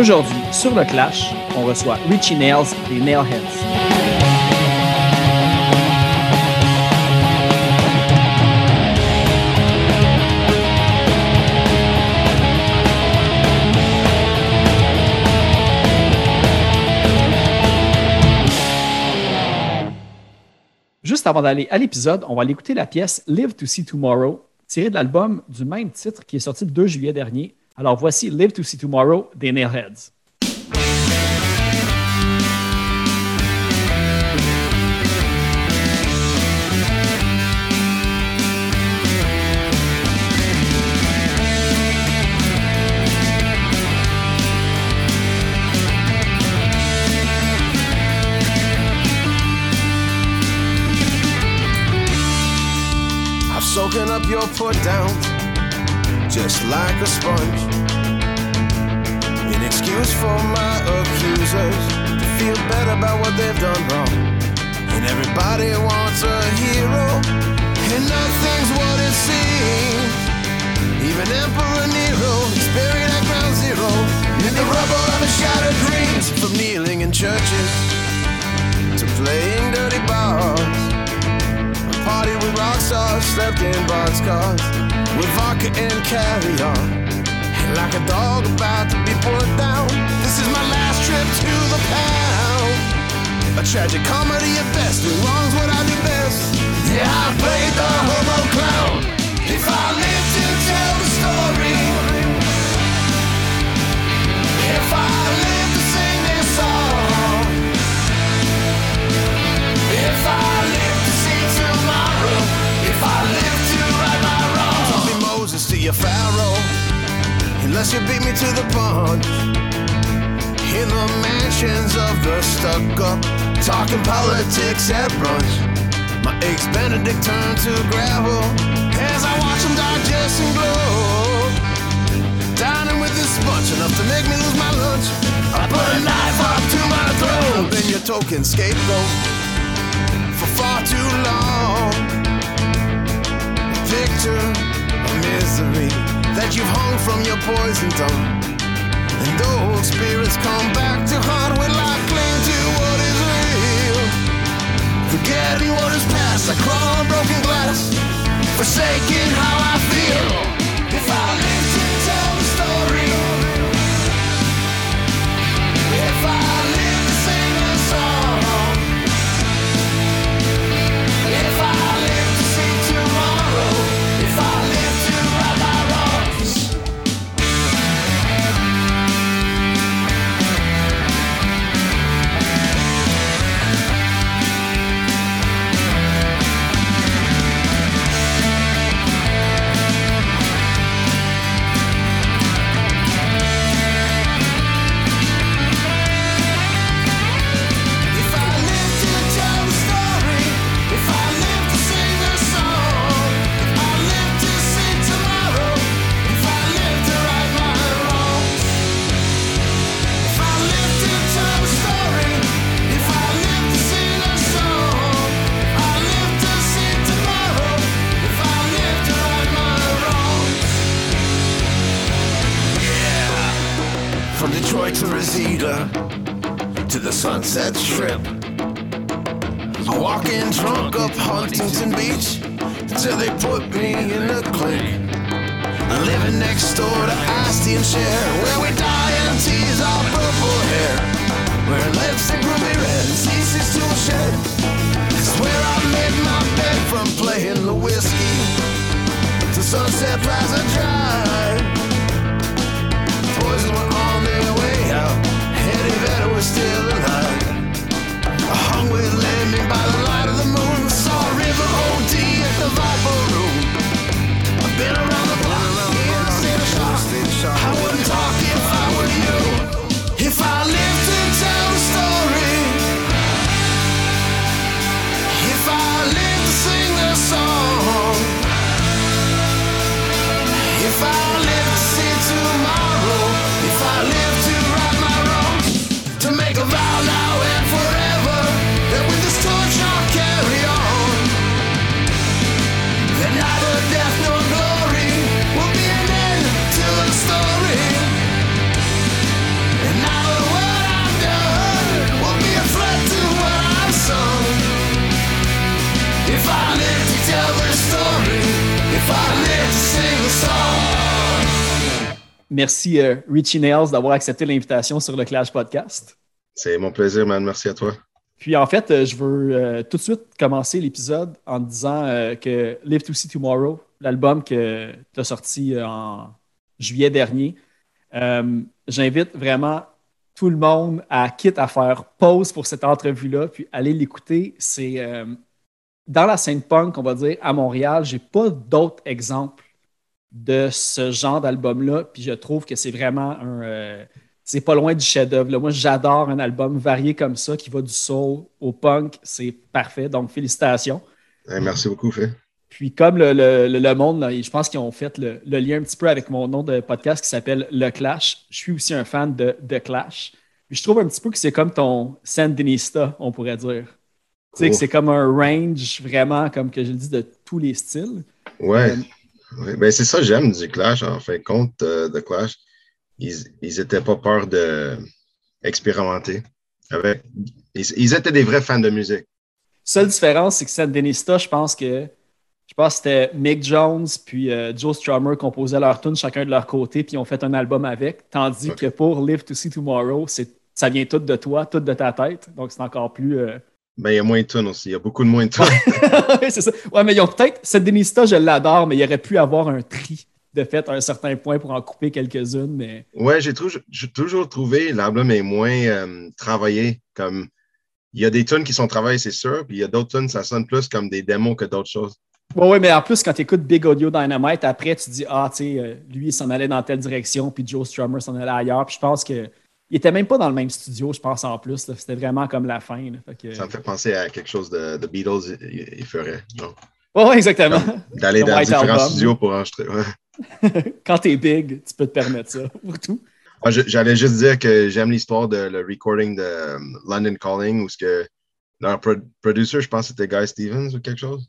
Aujourd'hui, sur le Clash, on reçoit Richie Nails des Nailheads. Juste avant d'aller à l'épisode, on va aller écouter la pièce Live to See Tomorrow, tirée de l'album du même titre qui est sorti le 2 juillet dernier. Alors voici Live to See Tomorrow des Nailheads. Soaken up your put down just like a sponge. An excuse for my accusers to feel better about what they've done wrong. And everybody wants a hero, and nothing's what it seems. Even Emperor Nero is buried at ground zero in the rubble of his shattered dreams. From kneeling in churches to playing dirty bars. I partied with rock stars, slept in boxcars with vodka and caviar. And like a dog about to be put down, this is my last trip to the pound. A tragic comedy at best, do wrong's what I do best. Yeah, I played the hobo clown. If I live to tell the story, if I live to sing this song, if I live to see tomorrow, Your Pharaoh, unless you beat me to the punch. In the mansions of the stuck up, talking politics at brunch. My eggs Benedict turned to gravel as I watch them digest and glow. Dining with this bunch enough to make me lose my lunch. I put a knife up to my throat. I've been your token scapegoat for far too long. Of misery that you've hung from your poison tongue. And those spirits come back to haunt when I cling to what is real. Forgetting what is past, I crawl on broken glass, forsaking how I feel. Living next door to Ice-T and Cher, where we die and tease our purple hair. Wearing lipstick ruby red and CC's to a shed. It's where I made my bed from playing the whiskey to Sunset Plaza Drive. Poison were on their way out. Eddie Vedder was still alive. I hung with Lemmy by the light of the moon. Saw River OD at the Viper Room. I've been around Merci euh, Richie Nails d'avoir accepté l'invitation sur le Clash Podcast. C'est mon plaisir, man. Merci à toi. Puis en fait, euh, je veux euh, tout de suite commencer l'épisode en disant que Live to See Tomorrow, l'album que tu as sorti en juillet dernier, j'invite vraiment tout le monde à quitte à faire pause pour cette entrevue-là, puis aller l'écouter. C'est dans la scène punk, on va dire, à Montréal, j'ai pas d'autres exemples de ce genre d'album-là. Puis je trouve que c'est vraiment un. Euh, c'est pas loin du chef-d'œuvre. Moi, j'adore un album varié comme ça qui va du soul au punk. C'est parfait. Donc, félicitations. merci beaucoup, Fait. Puis, comme le, monde, je pense qu'ils ont fait le, lien un petit peu avec mon nom de podcast qui s'appelle Le Clash. Je suis aussi un fan de The Clash. Puis, je trouve un petit peu que c'est comme ton Sandinista, on pourrait dire. Tu sais, que c'est comme un range vraiment, comme que je le dis, de tous les styles. Ouais. Euh, ben, c'est ça j'aime du Clash, en fait, compte euh, de Clash. Ils n'étaient pas peur d'expérimenter. Avec... Ils, étaient des vrais fans de musique. Seule différence, c'est que cette Denista, je pense que je pense c'était Mick Jones puis euh, Joe Strummer composaient leur tune chacun de leur côté puis ils ont fait un album avec. Tandis que pour Live to See Tomorrow, ça vient tout de toi, tout de ta tête. Donc c'est encore plus euh, ben, il y a moins de tonnes aussi. Il y a beaucoup de moins de tonnes. oui, c'est ça. Ouais, mais ils ont peut-être. Cette Denista, je l'adore, mais il aurait pu avoir un tri de fait à un certain point pour en couper quelques-unes. Mais... Ouais, j'ai toujours, trouvé l'album est moins euh, travaillé. Comme il y a des tunes qui sont travaillées, c'est sûr, puis il y a d'autres tunes, ça sonne plus comme des démos que d'autres choses. Oui, ouais, mais en plus, quand tu écoutes Big Audio Dynamite, après, tu dis, ah, tu sais, euh, lui, il s'en allait dans telle direction, puis Joe Strummer s'en allait ailleurs. Puis je pense que il était même pas dans le même studio, je pense, en plus. C'était vraiment comme la fin. Ça me fait penser à quelque chose de, de Beatles, il, ferait. Oui, exactement. D'aller dans différents studios pour enregistrer. Quand t'es big, tu peux te permettre ça pour tout. Ah, j'allais juste dire que j'aime l'histoire de le recording de um, London Calling, où ce que leur producer, je pense que c'était Guy Stevens ou quelque chose.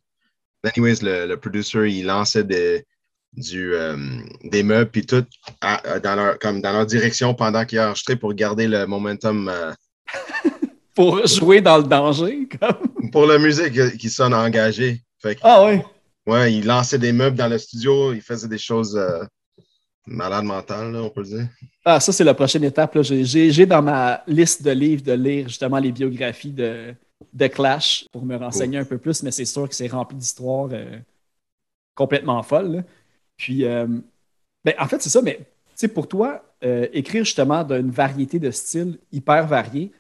Anyways, le, le producer, il lançait des, du, euh, des meubles puis tout dans, leur, comme dans leur direction pendant qu'ils enregistraient pour garder le momentum. Euh, pour jouer dans le danger, comme. Pour la musique qui sonne engagée. ah oui? Ouais, il lançait des meubles dans le studio, il faisait des choses euh, malades mentales, on peut le dire. Ah, ça, c'est la prochaine étape. J'ai dans ma liste de livres de lire justement les biographies de, de Clash pour me renseigner un peu plus, mais c'est sûr que c'est rempli d'histoires complètement folles. Puis, euh, ben, en fait, c'est ça, mais pour toi, euh, écrire justement d'une variété de styles hyper variés,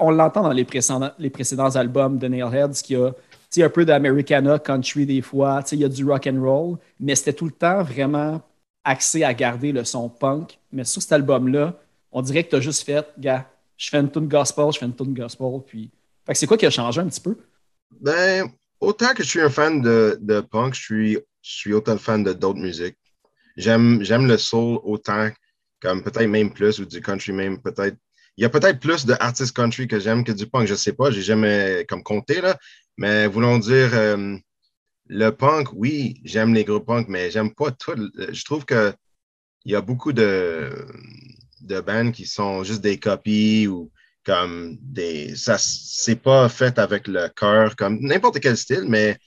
on l'entend dans les précédents, les précédents albums de Nailheads qui a un peu d'Americana, country des fois, il y a du rock and roll, mais c'était tout le temps vraiment axé à garder le son punk. Mais sur cet album-là, on dirait que tu as juste fait, gars, je fais une tune gospel, je fais une tune gospel, puis. c'est quoi qui a changé un petit peu? Ben, autant que je suis un fan de, de punk, je suis je suis autant fan de d'autres musiques. J'aime, le soul autant, comme peut-être même plus, ou du country même, peut-être. Il y a peut-être plus d'artistes country que j'aime que du punk, je ne sais pas, j'ai jamais comme compté, là. Mais voulons dire, euh, le punk, oui, j'aime les groupes punk, mais j'aime pas tout. Je trouve que il y a beaucoup de, de bands qui sont juste des copies ou comme des. Ça, c'est pas fait avec le cœur, comme n'importe quel style, mais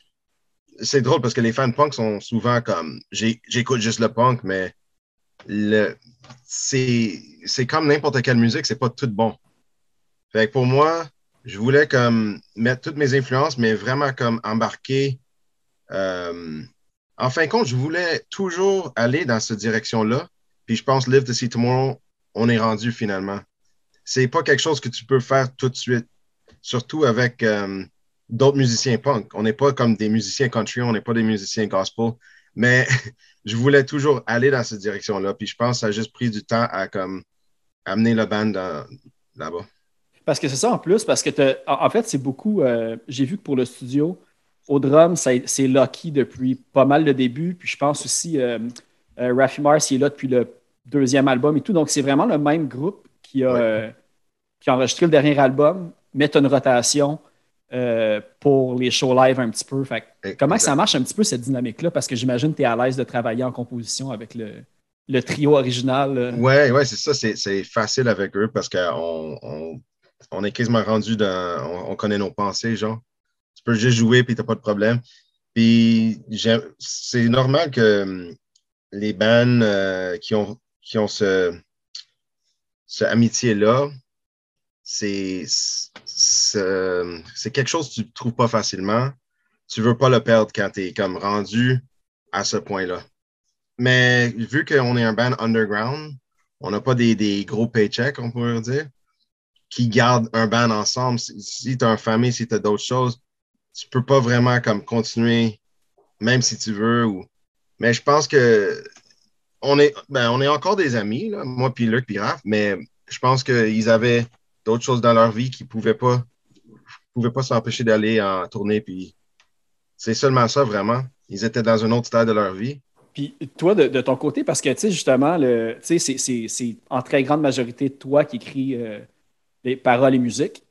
c'est drôle parce que les fans punk sont souvent comme j'écoute juste le punk, mais le, c'est, comme n'importe quelle musique, c'est pas tout bon. Fait que pour moi, je voulais comme mettre toutes mes influences, mais vraiment comme embarquer. Euh, en fin de compte, je voulais toujours aller dans cette direction-là. Puis je pense Live to See Tomorrow, on est rendu finalement. C'est pas quelque chose que tu peux faire tout de suite. Surtout avec euh, d'autres musiciens punk. On n'est pas comme des musiciens country, on n'est pas des musiciens gospel, mais je voulais toujours aller dans cette direction-là. Puis je pense que ça a juste pris du temps à comme amener la band là-bas. Parce que c'est ça en plus, parce que en fait, c'est beaucoup. Euh, j'ai vu que pour le studio, au drum, c'est Lucky depuis pas mal de début. Puis je pense aussi euh, Raffi Mars, il est là depuis le deuxième album et tout. Donc c'est vraiment le même groupe qui a, euh, qui a enregistré le dernier album, met une rotation. Euh, pour les shows live un petit peu. comment ça marche un petit peu cette dynamique-là? Parce que j'imagine que tu es à l'aise de travailler en composition avec le, trio original. Oui, ouais, c'est ça. C'est facile avec eux parce qu'on on, est quasiment rendu dans. On, connaît nos pensées, genre. Tu peux juste jouer puis tu n'as pas de problème. Puis c'est normal que hum, les bands euh, qui ont, qui ont ce, ce amitié-là, c'est quelque chose que tu ne trouves pas facilement. Tu ne veux pas le perdre quand tu es comme rendu à ce point-là. Mais vu qu'on est un band underground, on n'a pas des, des, gros paychecks, on pourrait dire, qui gardent un band ensemble. Si, tu as une famille, si tu as d'autres choses, tu peux pas vraiment comme continuer, même si tu veux. Mais je pense que on est, ben, on est encore des amis, là, moi puis Luc puis Raph, mais je pense qu'ils avaient d'autres choses dans leur vie qui ne pouvaient pas, pouvaient pas s'empêcher d'aller en tournée. Puis c'est seulement ça, vraiment. Ils étaient dans un autre stade de leur vie. Puis toi, de, ton côté, parce que, tu sais, justement, c'est en très grande majorité toi qui écris euh, les paroles et musique.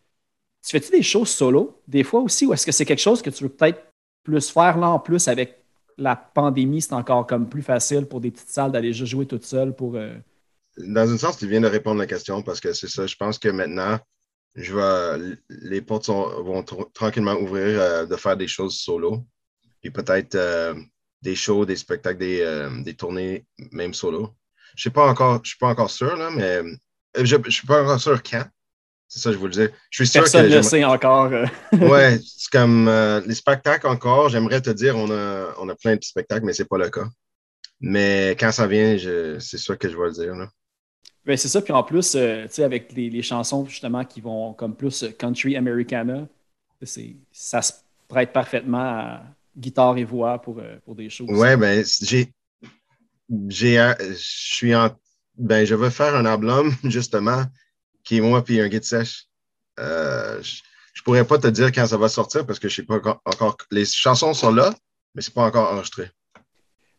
Tu fais-tu des choses solo, des fois aussi, ou est-ce que c'est quelque chose que tu veux peut-être plus faire là en plus avec la pandémie, c'est encore comme plus facile pour des petites salles d'aller juste jouer toute seule pour. Euh, Dans un sens, tu viens de répondre à la question parce que c'est ça. Je pense que maintenant, je les portes vont tranquillement ouvrir euh, de faire des choses solo. Puis peut-être des shows, des spectacles, des, euh, des tournées, même solo. Je ne suis pas encore sûr, là, mais euh, je ne suis pas encore sûr quand. C'est ça, je vous le dis. Je suis sûr Personne ne le sait encore. Euh. ouais, c'est comme les spectacles encore. J'aimerais te dire, on a, on a plein de spectacles, mais ce n'est pas le cas. Mais quand ça vient, c'est sûr que je vais le dire. Là. Ben, c'est ça. Puis en plus, tu sais, avec les, les, chansons justement qui vont comme plus country americana, ça se prête parfaitement à, guitare et voix pour, euh, pour des choses. Ouais, ben, j'ai. j'ai euh, je suis en. Ben, je veux faire un album, justement, qui est moi puis un guide sèche. Euh, je, ne pourrais pas te dire quand ça va sortir parce que je sais pas encore. Les chansons sont là, mais c'est pas encore enregistré.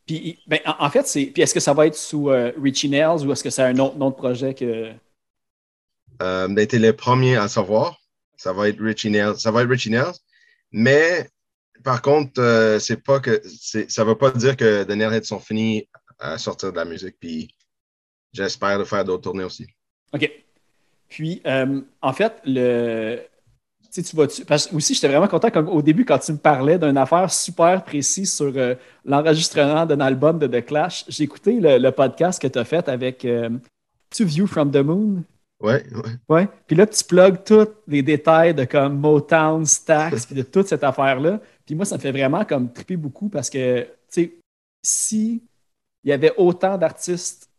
Puis, ben, en, fait, c'est. Puis est-ce que ça va être sous Richie Nails ou est-ce que c'est un autre, projet que. Euh, ben, t'es le premier à savoir. Ça va être Richie Nails. Ça va être Richie Nails. Mais par contre, euh, c'est pas que ça ne veut pas dire que The Nailheads sont finis à sortir de la musique. Puis j'espère de faire d'autres tournées aussi. OK. Puis, euh, en fait, le. Tu, tu vas parce que aussi, j'étais vraiment content comme au début quand tu me parlais d'une affaire super précise sur euh, l'enregistrement d'un album de The Clash. J'ai écouté le, podcast que tu as fait avec To View from the Moon. Ouais, ouais. Ouais. Puis là, tu plugues tous les détails de comme Motown, Stax, puis de toute cette affaire-là. Puis moi, ça me fait vraiment comme triper beaucoup parce que, tu sais, si il y avait autant d'artistes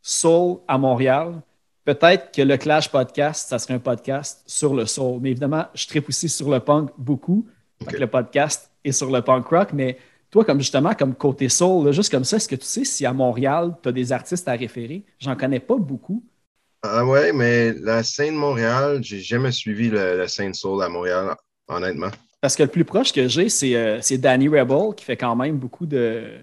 soul à Montréal, peut-être que le Clash Podcast, ça serait un podcast sur le soul. Mais évidemment, je tripe aussi sur le punk beaucoup. le podcast est sur le punk rock. Mais toi, comme justement, comme côté soul, juste comme ça, est-ce que tu sais si à Montréal, tu as des artistes à référer? J'en connais pas beaucoup. Ah ouais, mais la scène Montréal, j'ai jamais suivi la scène soul à Montréal, honnêtement. Parce que le plus proche que j'ai, c'est, euh, Danny Rebel, qui fait quand même beaucoup de,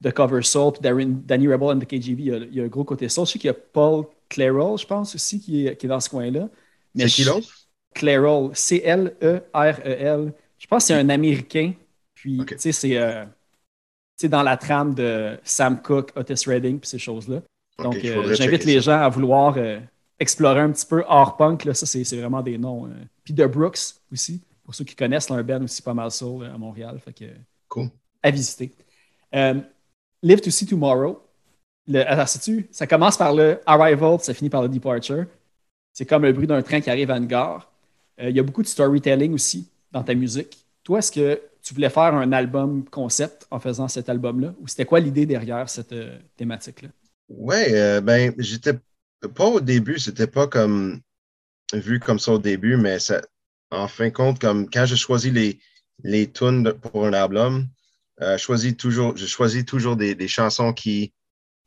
de cover soul. Puis Danny Rebel and the KGB, il y, a, un gros côté soul. Je sais qu'il y a Paul Clairol, je pense aussi, qui est, qui est dans ce coin-là. C'est qui l'autre? Clairol, C-L-E-R-E-L. Je pense que c'est un Américain. Puis, tu sais, c'est euh, dans la trame de Sam Cooke, Otis Redding, puis ces choses-là. Donc, euh, j'invite les gens à vouloir explorer un petit peu hors punk. Là. Ça, c'est vraiment des noms. Puis The Brooks aussi pour ceux qui connaissent, un band aussi pas mal soul à Montréal. Fait que, cool. À visiter. Euh, Live to See Tomorrow. Alors, sais-tu, ça commence par le Arrival, ça finit par le Departure. C'est comme le bruit d'un train qui arrive à une gare. Euh, il y a beaucoup de storytelling aussi dans ta musique. Toi, est-ce que tu voulais faire un album concept en faisant cet album-là? Ou c'était quoi l'idée derrière cette euh, thématique-là? Oui, ben, j'étais pas au début, c'était pas comme vu comme ça au début, mais ça, en fin de compte, comme quand je choisis les, les tunes pour un album, euh, je choisis toujours, je choisis toujours des, chansons qui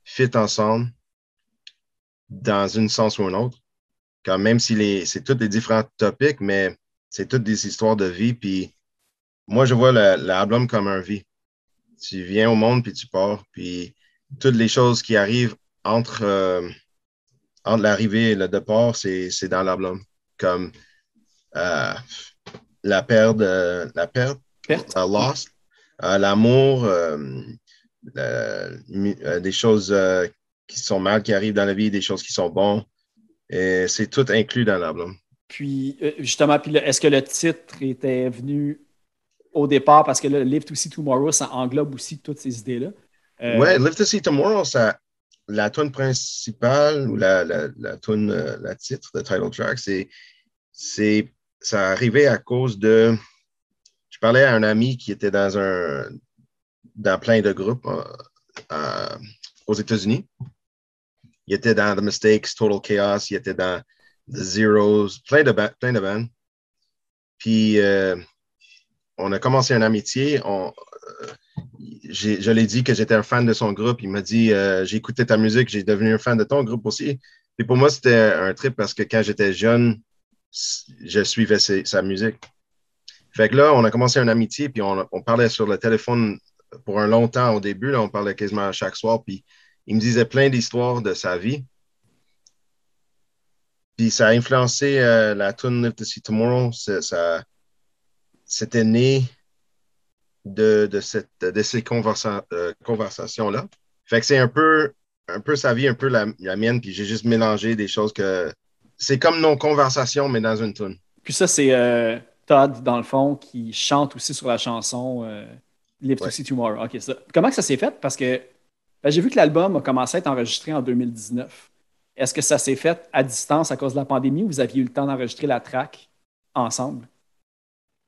fit ensemble dans une sens ou une autre. Quand même si c'est tous des différents topics, mais c'est toutes des histoires de vie. Puis moi, je vois l'album comme un vie. Tu viens au monde, puis tu pars. Puis toutes les choses qui arrivent entre, euh, entre l'arrivée et le départ, c'est dans l'album. Comme euh, la perte, la perte, la lost, euh, l'amour, euh, des choses qui sont mal, qui arrivent dans la vie, des choses qui sont bonnes. Et c'est tout inclus dans l'album. Puis, justement, est-ce que le titre était venu au départ, parce que Live to See Tomorrow, ça englobe aussi toutes ces idées-là. Euh, ouais, Live to See Tomorrow, ça, la tune principale ou la, la, la tune, euh, la titre, le title track, c'est, c'est, ça arrivait à cause de. Je parlais à un ami qui était dans un, dans plein de groupes euh, aux États-Unis. Il était dans The Mistakes, Total Chaos, il était dans The Zeros, plein de, plein de bands. Puis, euh, on a commencé une amitié. On, euh, je l'ai dit que j'étais un fan de son groupe. Il m'a dit euh, J'ai écouté ta musique, j'ai devenu un fan de ton groupe aussi. Puis pour moi, c'était un trip parce que quand j'étais jeune, je suivais sa musique. Fait que là, on a commencé une amitié, puis on, parlait sur le téléphone pour un long temps au début. Là, on parlait quasiment chaque soir, puis il me disait plein d'histoires de sa vie. Puis ça a influencé euh, la tune Live to See Tomorrow. Ça, c'était né de, de, cette, de ces euh, conversations-là. Fait que c'est un peu, un peu sa vie, un peu la, mienne, puis j'ai juste mélangé des choses que. C'est comme nos conversations, mais dans une tune. Puis ça, c'est euh, Todd, dans le fond, qui chante aussi sur la chanson Live to See Tomorrow. OK, ça. Comment que ça s'est fait? Parce que ben, j'ai vu que l'album a commencé à être enregistré en 2019. Est-ce que ça s'est fait à distance à cause de la pandémie ou vous aviez eu le temps d'enregistrer la track ensemble?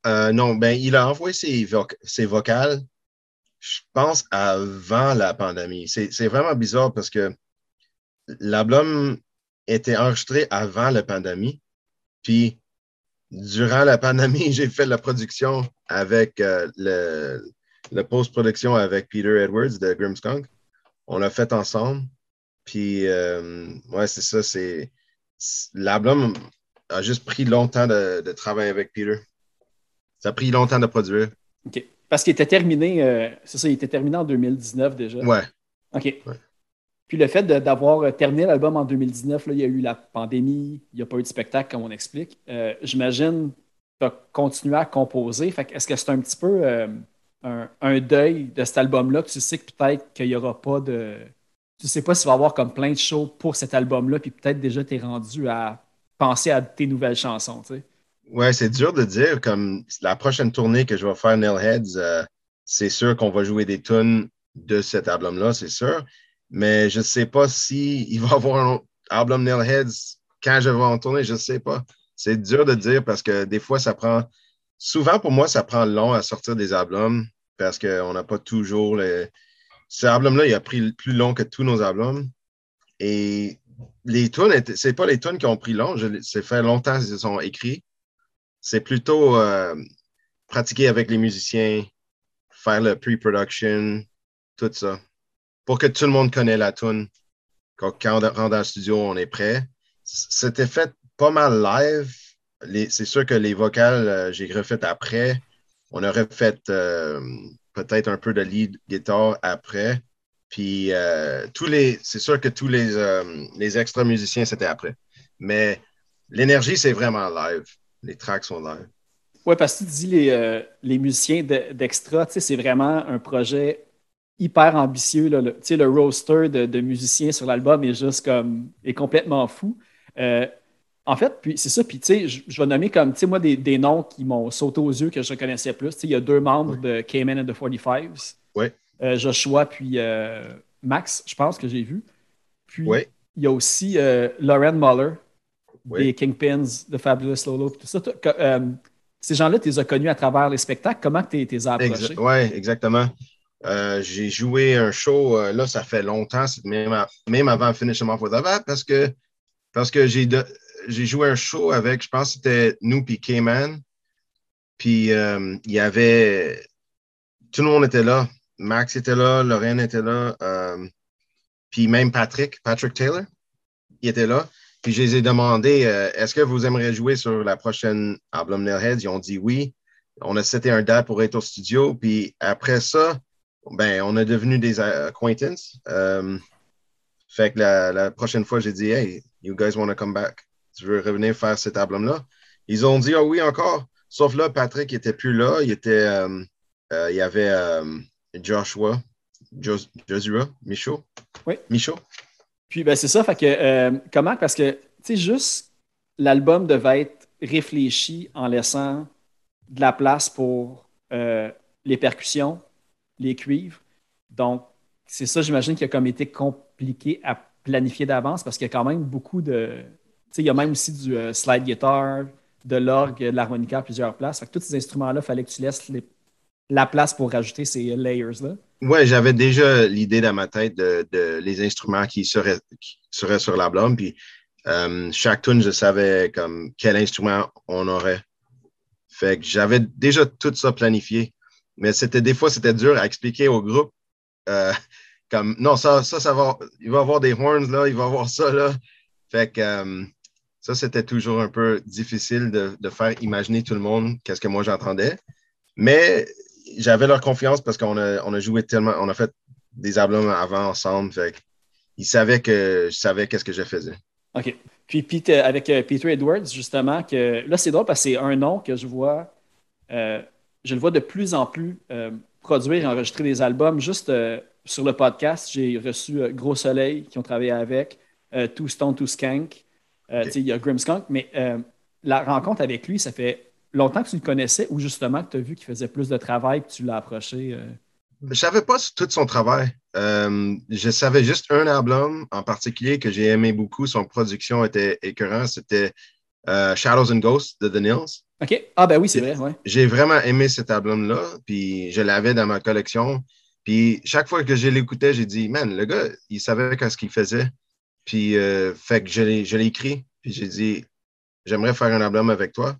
Euh, non, ben, il a envoyé ses, ses, vocales, je pense, avant la pandémie. C'est vraiment bizarre parce que l'album était enregistré avant la pandémie. Puis, durant la pandémie, j'ai fait la production avec euh, le, le post-production avec Peter Edwards de Grimmskunk. On l'a fait ensemble. Puis, euh, ouais, c'est ça. C'est, l'album a juste pris longtemps de, travailler avec Peter. Ça a pris longtemps de produire. OK. Parce qu'il était terminé, euh, c'est ça, il était terminé en 2019 déjà. Ouais. OK. Puis le fait d'avoir terminé l'album en 2019, là, il y a eu la pandémie, il n'y a pas eu de spectacle, comme on explique. Euh, j'imagine que tu as continué à composer. Fait est-ce que c'est un petit peu un, deuil de cet album-là tu sais que peut-être qu'il n'y aura pas de tu sais pas s'il va y avoir comme plein de shows pour cet album-là, puis peut-être déjà tu es rendu à penser à tes nouvelles chansons, tu sais. Ouais, c'est dur de dire. Comme la prochaine tournée que je vais faire Nailheads, euh, c'est sûr qu'on va jouer des tunes de cet album-là, c'est sûr. Mais je ne sais pas s'il il va y avoir un album Nailheads quand je vais en tourner, je ne sais pas. C'est dur de dire parce que des fois, ça prend. Souvent, pour moi, ça prend long à sortir des albums parce qu'on n'a pas toujours les ce album-là, il a pris plus long que tous nos albums. Et les tunes, c'est pas les tunes qui ont pris long. C'est fait longtemps qu'ils sont écrits. C'est plutôt euh, pratiquer avec les musiciens, faire le pre-production, tout ça. Pour que tout le monde connaisse la tune. Quand, on rentre dans le studio, on est prêt. C'était fait pas mal live. C'est sûr que les vocales, euh, j'ai refait après. On aurait fait euh, peut-être un peu de lead guitare après. Puis euh, tous les, c'est sûr que tous les, les extra musiciens, c'était après. Mais l'énergie, c'est vraiment live. Les tracks sont live. Oui, parce que tu dis les, les musiciens d'extra, c'est vraiment un projet hyper ambitieux. Là. Le, le roster de, de musiciens sur l'album est juste comme est complètement fou. En fait, puis c'est ça, puis tu sais, je, vais nommer comme, tu sais, moi, des, des, noms qui m'ont sauté aux yeux que je connaissais plus. Tu sais, il y a deux membres de Cayman and the 45s. Oui. Euh, Joshua, puis euh, Max, je pense que j'ai vu. Puis il y a aussi euh, Lauren Muller, des Kingpins, de Fabulous Lolo, tout ça. ces gens-là, tu les as connus à travers les spectacles. Comment tu les as approchés? oui, exactement. j'ai joué un show, là, ça fait longtemps, même, même avant Finish Them Off With a parce que, parce que j'ai j'ai joué un show avec, je pense que c'était nous puis Cayman. Puis euh, il y avait. Tout le monde était là. Max était là, Lorraine était là. Euh, puis même Patrick, Patrick Taylor, il était là. Puis je les ai demandé euh, est-ce que vous aimeriez jouer sur la prochaine album Nailheads? Ils ont dit oui. On a c'était un date pour être au studio. Puis après ça, ben, on est devenu des acquaintances. fait que la, la prochaine fois, j'ai dit Hey, you guys want to come back? Tu veux revenir faire cet album-là? Ils ont dit, ah oui, encore. Sauf là, Patrick n'était plus là. Il était, euh, euh, il y avait euh, Joshua, Joshua, Michaud. Oui. Michaud. Puis, ben, c'est ça. Fait que, comment? Parce que, tu sais, juste l'album devait être réfléchi en laissant de la place pour les percussions, les cuivres. Donc, c'est ça, j'imagine, qui a comme été compliqué à planifier d'avance parce qu'il y a quand même beaucoup de. Il y a même aussi du euh, slide guitar, de l'orgue, de l'harmonica à plusieurs places. Fait que tous ces instruments-là, il fallait que tu laisses la place pour rajouter ces layers-là. Ouais, j'avais déjà l'idée dans ma tête de, les instruments qui seraient, seraient sur l'album. Puis euh, chaque tune, je savais comme quel instrument on aurait. Fait que j'avais déjà tout ça planifié. Mais c'était des fois, c'était dur à expliquer au groupe. Euh, comme non, ça, ça, ça va. Il va y avoir des horns là, il va y avoir ça là. Fait que ça, c'était toujours un peu difficile de, de, faire imaginer tout le monde qu'est-ce que moi j'entendais. Mais j'avais leur confiance parce qu'on a, on a joué tellement, on a fait des albums avant ensemble. Ils savaient que je savais qu'est-ce que je faisais. OK. Puis Pete, avec euh, Peter Edwards, justement, que là, c'est drôle parce que c'est un nom que je vois, euh, je le vois de plus en plus euh, produire et enregistrer des albums. Juste sur le podcast, j'ai reçu Gros Soleil qui ont travaillé avec, Two Stone, Two Skank. Il y a Grimskunk, mais la rencontre avec lui, ça fait longtemps que tu le connaissais ou justement que tu as vu qu'il faisait plus de travail que tu l'as approché? Euh? Je ne savais pas tout son travail. Euh, je savais juste un album en particulier que j'ai aimé beaucoup. Son production était écœurante. C'était euh, Shadows and Ghosts de The Nils. OK. Ah, ben oui, c'est vrai. Ouais. J'ai vraiment aimé cet album-là. Puis je l'avais dans ma collection. Puis chaque fois que je l'écoutais, j'ai dit, man, le gars, il savait ce qu'il faisait. Puis, fait que je l'ai écrit. Puis j'ai dit, j'aimerais faire un album avec toi.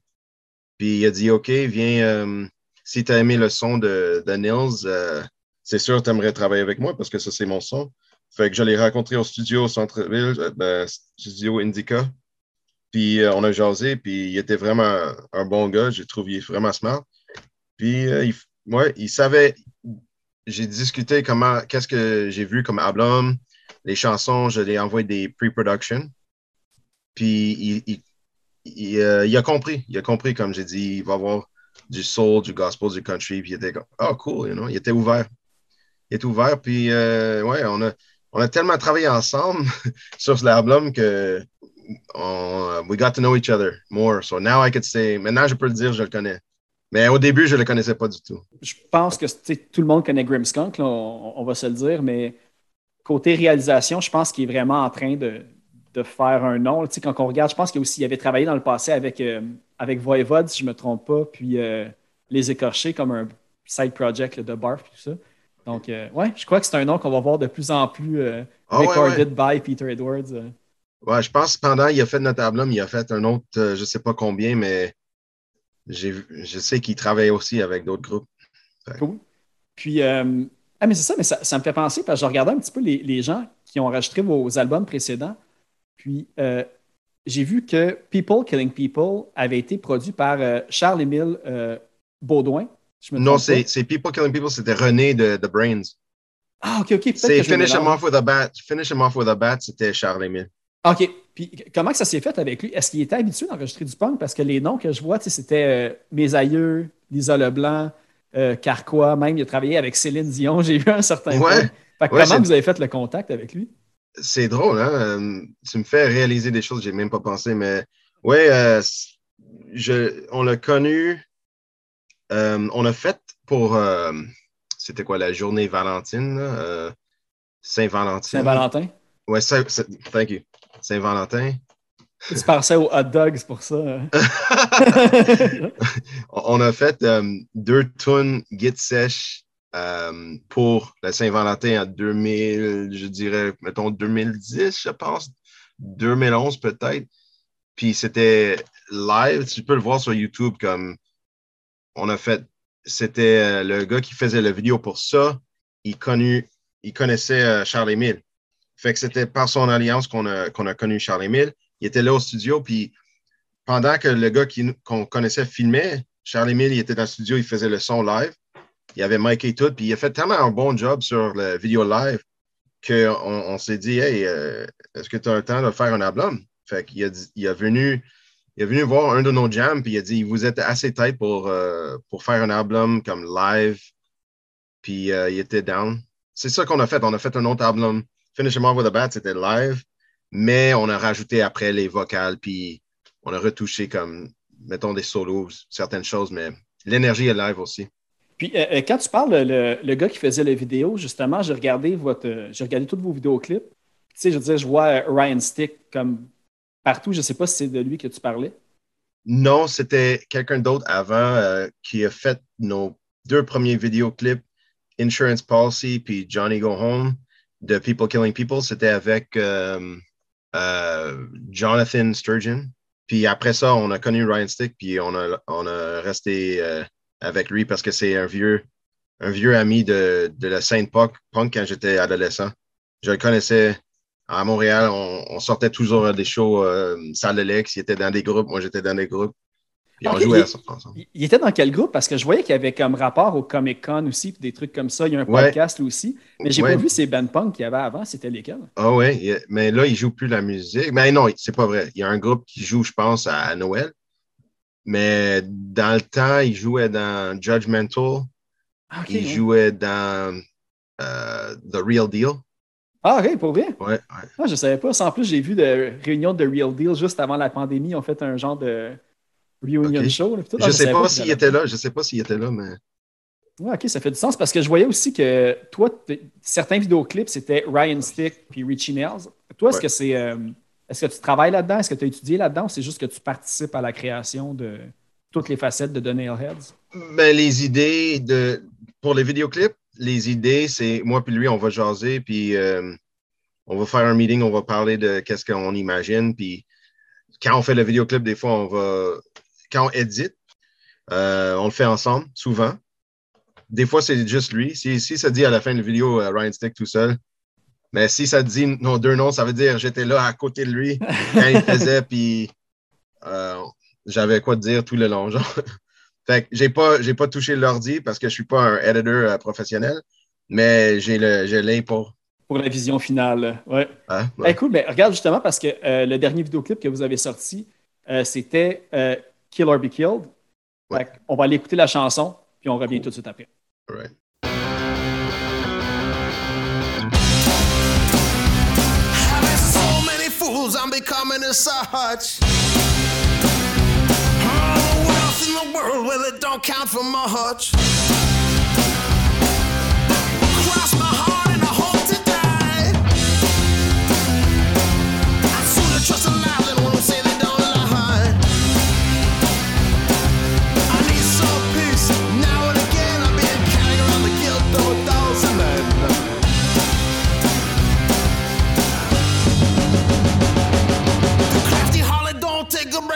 Puis il a dit OK, viens, euh, si tu as aimé le son de, Nils, euh, c'est sûr tu aimerais travailler avec moi parce que ça, c'est mon son. Fait que je l'ai rencontré au studio centre-ville, euh, ben, studio Indica. Puis on a jasé, puis il était vraiment un bon gars. J'ai trouvé vraiment smart. Puis il, ouais, il savait. J'ai discuté comment, qu'est-ce que j'ai vu comme album, les chansons, je ai envoyé des pre-production. Puis il, euh, il, a compris. Il a compris, comme j'ai dit, il va avoir du soul, du gospel, du country. Puis il était comme, oh, cool, you know? il était ouvert. Il était ouvert. Puis, euh, ouais, on a, on a tellement travaillé ensemble sur l'album que on, we got to know each other more. So now I could say, maintenant je peux le dire, je le connais. Mais au début, je ne le connaissais pas du tout. Je pense que tout le monde connaît Grimmskunk, on, on, va se le dire, mais côté réalisation, je pense qu'il est vraiment en train de, de faire un nom. Tu sais, quand on regarde, je pense qu'il aussi, avait travaillé dans le passé avec, euh, avec Voivod, si je ne me trompe pas, puis euh, Les Écorchés comme un side project de Barf et tout ça. Donc, euh, ouais, je crois que c'est un nom qu'on va voir de plus en plus ah recorded by Peter Edwards. Ouais, je pense que pendant il a fait notre album, il a fait un autre, je ne sais pas combien, mais je sais qu'il travaille aussi avec d'autres groupes. Cool. Puis, ah, mais c'est ça, mais ça, me fait penser, parce que je regardais un petit peu les, les gens qui ont enregistré vos albums précédents. Puis, euh, j'ai vu que People Killing People avait été produit par euh, Charles-Émile euh, Baudouin. non, c'est People Killing People, c'était René de The Brains. Ah, OK, OK. C'est Finish Him Off with a Bat. Finish Him Off with a Bat, c'était Charles-Émile. OK. Puis comment ça s'est fait avec lui? Est-ce qu'il était habitué d'enregistrer du punk? Parce que les noms que je vois, c'était Mes aïeux, Lisa Leblanc, Carquois, même il a travaillé avec Céline Dion, j'ai vu un certain ouais. comment vous avez fait le contact avec lui? c'est drôle, hein? Euh, tu me fais réaliser des choses que j'ai même pas pensé, mais ouais, euh, on l'a connu. Euh, on a fait pour c'était quoi la journée Valentine, Saint-Valentin. Saint-Valentin? Ouais, thank you. Saint-Valentin. Tu pensais aux hot dogs pour ça. Hein? on a fait deux tonnes Git Sèche euh, pour la Saint-Valentin en 2000, je dirais, mettons 2010, je pense, 2011 peut-être. Puis c'était live, tu peux le voir sur YouTube comme on a fait. C'était euh, le gars qui faisait la vidéo pour ça. Il, connu, il connaissait euh, Charles-Émile. Fait que c'était par son alliance qu'on a, qu'on a connu Charles-Émile. Il était là au studio, puis pendant que le gars qu'on connaissait filmait, Charles-Émile, il était dans le studio, il faisait le son live il avait Mike et tout, puis il a fait tellement un bon job sur le vidéo live qu'on on, s'est dit Hey, euh, est-ce que tu as le temps de faire un album? Fait qu'il a, il venu. Il est venu voir un de nos jams, puis il a dit Vous êtes assez tête pour, euh, pour faire un album comme live. Puis euh, il était down. C'est ça qu'on a fait. On a fait un autre album. Finish Him Off with a Bat, c'était live, mais on a rajouté après les vocales, puis on a retouché comme, mettons, des solos, certaines choses, mais l'énergie est live aussi. Puis euh, euh, quand tu parles, le, le, gars qui faisait la vidéo, justement, j'ai regardé votre, euh, j'ai regardé tous vos vidéoclips. Tu sais, je veux dire, je vois Ryan Stick comme partout. Je ne sais pas si c'est de lui que tu parlais. Non, c'était quelqu'un d'autre avant qui a fait nos deux premiers vidéoclips, Insurance Policy puis Johnny Go Home de People Killing People. C'était avec Jonathan Sturgeon. Puis après ça, on a connu Ryan Stick, puis on a, resté avec lui parce que c'est un vieux, ami de, la scène punk, punk quand j'étais adolescent. Je le connaissais à Montréal. On, sortait toujours des shows euh, salle de Lex. Il était dans des groupes. Moi, j'étais dans des groupes. Puis on jouait il, ensemble. Il était dans quel groupe? Parce que je voyais qu'il y avait comme rapport au Comic Con aussi, puis des trucs comme ça. Il y a un podcast aussi. Mais j'ai pas vu ces band punk qu'il y avait avant. C'était lesquels? Ah oui, mais là, il joue plus la musique. Mais non, c'est pas vrai. Il y a un groupe qui joue, je pense, à Noël. Mais dans le temps, il jouait dans Judgmental. Ah, il jouait dans euh, The Real Deal. Ah, ok, pour vrai? Ouais, ouais. Ah, je savais pas. En plus, j'ai vu de réunion de Real Deal juste avant la pandémie. Ils ont fait un genre de reunion show. je, ne sais pas, s'il était là. Je sais pas s'il était là, mais. Ouais, ok, ça fait du sens parce que je voyais aussi que toi, certains vidéoclips, c'était Ryan Stick puis Richie Nails. Toi, est-ce que c'est. Euh, est-ce que tu travailles là-dedans? Est-ce que tu as étudié là-dedans ou c'est juste que tu participes à la création de toutes les facettes de The Nailheads? Ben, les idées de pour les vidéoclips, les idées, c'est moi puis lui, on va jaser, puis euh, on va faire un meeting, on va parler de qu'est-ce qu'on imagine, puis quand on fait le vidéoclip, des fois, on va. Quand on édite, euh, on le fait ensemble, souvent. Des fois, c'est juste lui. Si, si ça dit à la fin de la vidéo euh, Ryan Stick tout seul, mais si ça dit nos deux noms, ça veut dire j'étais là à côté de lui quand il faisait, puis euh, j'avais quoi dire tout le long. Genre. fait que j'ai pas, j'ai pas touché l'ordi parce que je suis pas un editor professionnel, mais j'ai l'œil pour. Pour la vision finale, ouais. Ah, ouais. cool, mais regarde justement parce que euh, le dernier vidéoclip que vous avez sorti, c'était Kill or Be Killed. on va aller écouter la chanson, puis on revient tout de suite après. Right. fools, I'm becoming as such. All the wealth in the world, well, it don't count for much.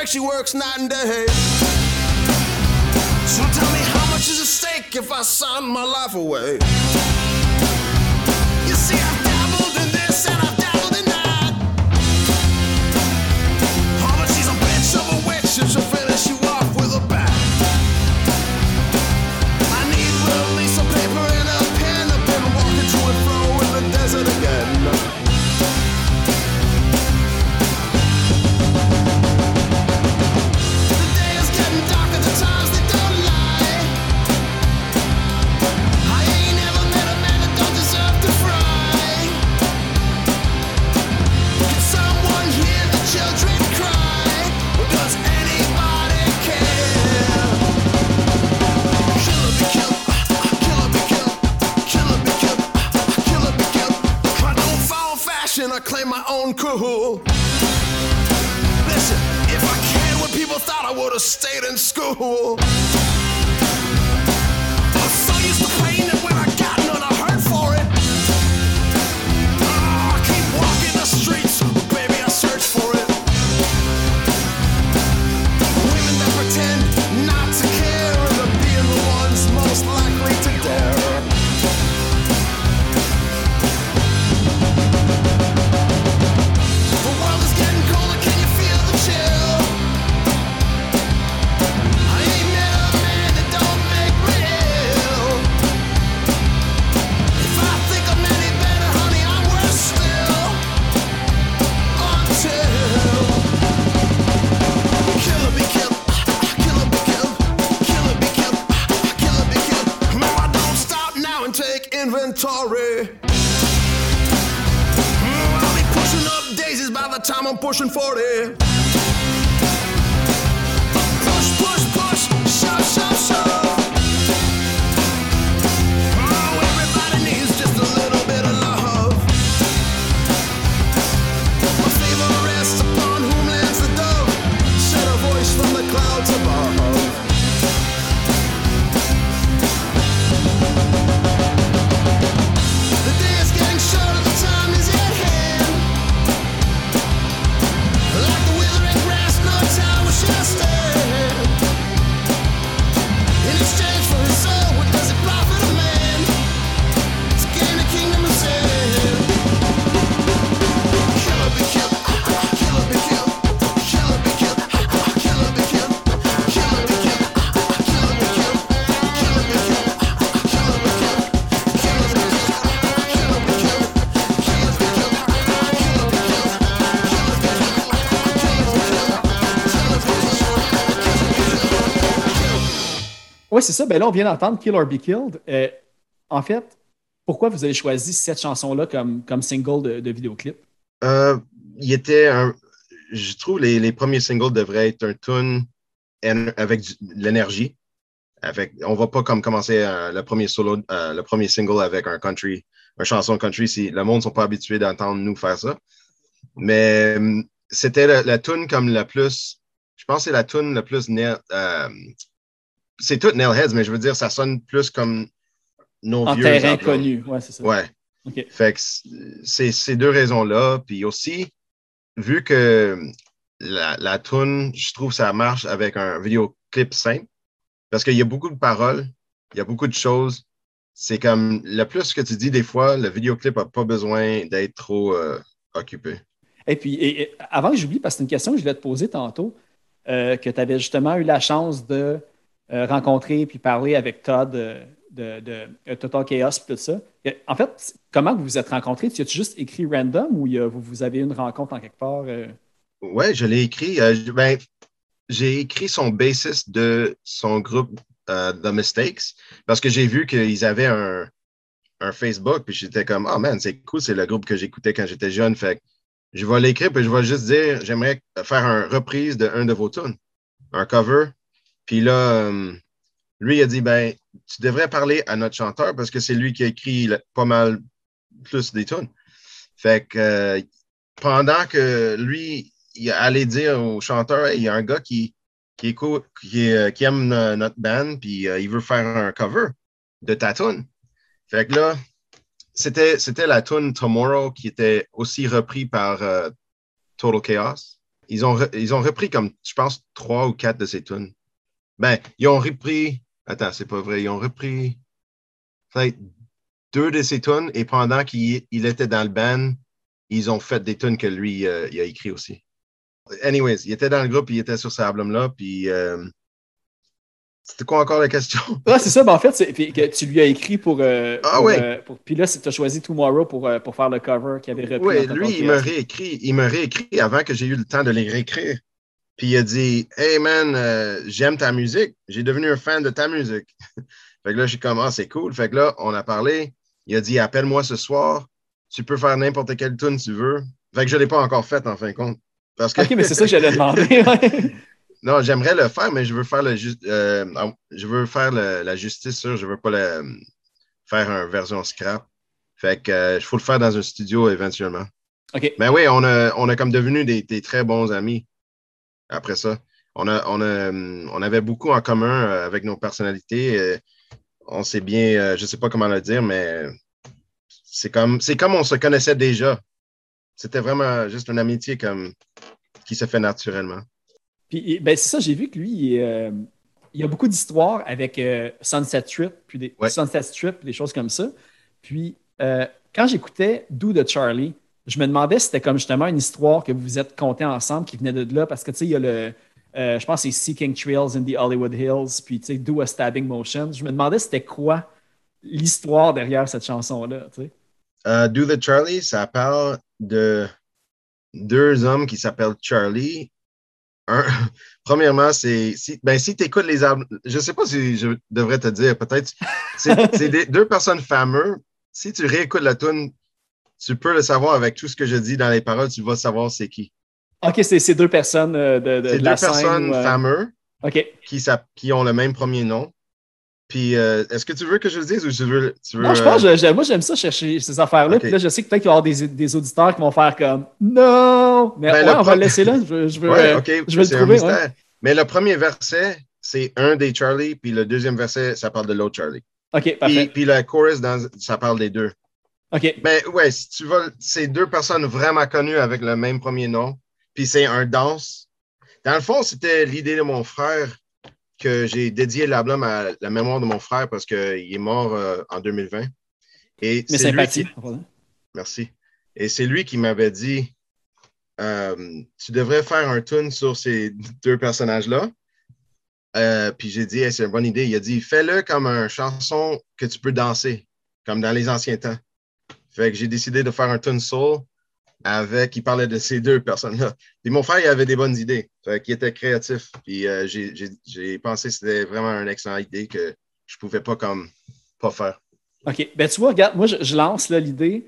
Break, she works night and day. So tell me how much is at stake if I sign my life away? Time I'm pushing 40. Ben là, on vient d'entendre Kill or Be Killed. Euh, en fait, pourquoi vous avez choisi cette chanson-là comme, comme single de, de vidéoclip? Euh, il était un. Je trouve les, les premiers singles devraient être un tune avec de l'énergie. Avec, on va pas comme commencer euh, le premier solo, le premier single avec un country, une chanson country. Si le monde sont pas habitués d'entendre nous faire ça. Mais c'était la, la tune comme la plus. Je pense que c'est la tune la plus c'est tout Nailheads, mais je veux dire, ça sonne plus comme nos En vieux terrain connu. Ouais, c'est ça. Ouais. Fait que c'est ces deux raisons-là. Puis aussi, vu que la, la tune, je trouve que ça marche avec un vidéoclip simple, parce qu'il y a beaucoup de paroles, il y a beaucoup de choses. C'est comme le plus que tu dis des fois, le vidéoclip n'a pas besoin d'être trop euh, occupé. Et puis, et- et avant que j'oublie, parce que c'est une question que je voulais te poser tantôt, euh, que tu avais justement eu la chance de rencontrer puis parler avec Todd euh, de, euh, Total Chaos et tout ça. En fait, comment vous vous êtes rencontrés? Tu as-tu juste écrit random ou vous, vous avez une rencontre en quelque part? euh? Ouais, je l'ai écrit. Euh, ben, j'ai écrit son bassiste de son groupe euh, The Mistakes parce que j'ai vu qu'ils avaient un, un Facebook, puis j'étais comme, oh man, c'est cool, c'est le groupe que j'écoutais quand j'étais jeune. Fait je vais l'écrire, puis je vais juste dire, j'aimerais faire une reprise de un de vos tunes, un cover. Puis là, euh, lui, il a dit, ben, tu devrais parler à notre chanteur parce que c'est lui qui a écrit pas mal plus des tunes. Fait que euh, pendant que lui, il allait dire au chanteur, il y a un gars qui, qui, euh, aime notre band, puis il veut faire un cover de ta tune. Fait que là, c'était, la tune Tomorrow qui était aussi repris par Total Chaos. Ils ont, re- ils ont repris comme, je pense, trois ou quatre de ces tunes. Ben, ils ont repris, attends, c'est pas vrai, ils ont repris peut-être deux de ces tunes et pendant qu'il il était dans le band, ils ont fait des tunes que lui, euh, il a écrit aussi. Anyways, il était dans le groupe, il était sur cet album-là, puis euh, c'était quoi encore la question? Ah, c'est ça. Ben, en fait, que tu lui as écrit pour. euh, Ah pour, ouais. euh, pour- puis là, tu as choisi Tomorrow pour, pour faire le cover qui avait repris. Oui, lui, il m'a réécrit, il m'a réécrit avant que j'ai eu le temps de les réécrire. Puis il a dit Hey man, euh, j'aime ta musique, j'ai devenu un fan de ta musique. fait que là, j'ai comme Ah, c'est cool. Fait que là, on a parlé. Il a dit Appelle-moi ce soir, tu peux faire n'importe quelle tune tu veux. Fait que je ne l'ai pas encore faite en fin de compte. Parce que Ok, mais c'est ça que j'allais demander. non, j'aimerais le faire, mais je veux faire le ju- euh, non, je veux faire le- la justice sur, je veux pas le, faire une version scrap. Fait que il faut le faire dans un studio éventuellement. Ok. Mais oui, on a, on a comme devenu des, des très bons amis après ça. On, a, on, a, on avait beaucoup en commun euh, avec nos personnalités. euh, On s'est bien, euh, je sais pas comment le dire, mais c'est comme, c'est comme on se connaissait déjà. C'était vraiment juste une amitié comme, qui se fait naturellement. Puis, ben, c'est ça, j'ai vu que lui, il, euh, y a beaucoup d'histoires avec euh, Sunset Strip, puis des Ouais. Sunset Strip, des choses comme ça. Puis, euh, quand j'écoutais Do de Charlie, je me demandais si c'était comme justement une histoire que vous vous êtes conté ensemble qui venait de là, parce que, tu sais, il y a le, euh, je pense que c'est Seeking Trails in the Hollywood Hills, puis, tu sais, Do a Stabbing Motion. Je me demandais c'était quoi l'histoire derrière cette chanson-là, tu sais. Euh, Do the Charlie, ça parle de deux hommes qui s'appellent Charlie. Un, premièrement, c'est si, ben, si tu écoutes les albums, je ne sais pas si je devrais te dire, peut-être, c'est deux personnes fameuses. Si tu réécoutes la tune, tu peux le savoir avec tout ce que je dis dans les paroles, tu vas savoir c'est qui. Ok, c'est ces deux personnes euh, de, de, C'est de deux scène. personnes euh, fameuses qui, ont le même premier nom. Puis, euh, est-ce que tu veux que je le dise ou tu veux. Tu veux Non, je euh, pense, que je- moi j'aime ça chercher ces affaires-là. Puis là, je sais que peut-être qu'il va y avoir des, des auditeurs qui vont faire comme Non! Mais Ben, ouais, le on va le laisser là. Je, je veux, Ouais, euh, OK. je vais le c'est un trouver, mystère. Mais le premier verset, c'est un des Charlie, puis le deuxième verset, ça parle de l'autre Charlie. OK, Puis, parfait. puis le chorus, dans, ça parle des deux. OK. Mais ouais, si tu vas, c'est deux personnes vraiment connues avec le même premier nom, puis c'est un danse. Dans le fond, c'était l'idée de mon frère que j'ai dédié l'album à la mémoire de mon frère parce qu'il est mort euh, en 2020. Et Mais c'est lui sympathie. qui- Merci. Et c'est lui qui m'avait dit euh, Tu devrais faire un tune sur ces deux personnages-là. Euh, puis j'ai dit Hey, C'est une bonne idée. Il a dit Fais-le comme une chanson que tu peux danser, comme dans les anciens temps. Fait que j'ai décidé de faire un tune soul avec. Il parlait de ces deux personnes-là. Puis mon frère, il avait des bonnes idées. Fait qu'il était créatif. Puis euh, j'ai- j'ai j'ai pensé que c'était vraiment une excellente idée que je pouvais pas comme pas faire. OK. Ben, tu vois, regarde, moi, je, lance là, l'idée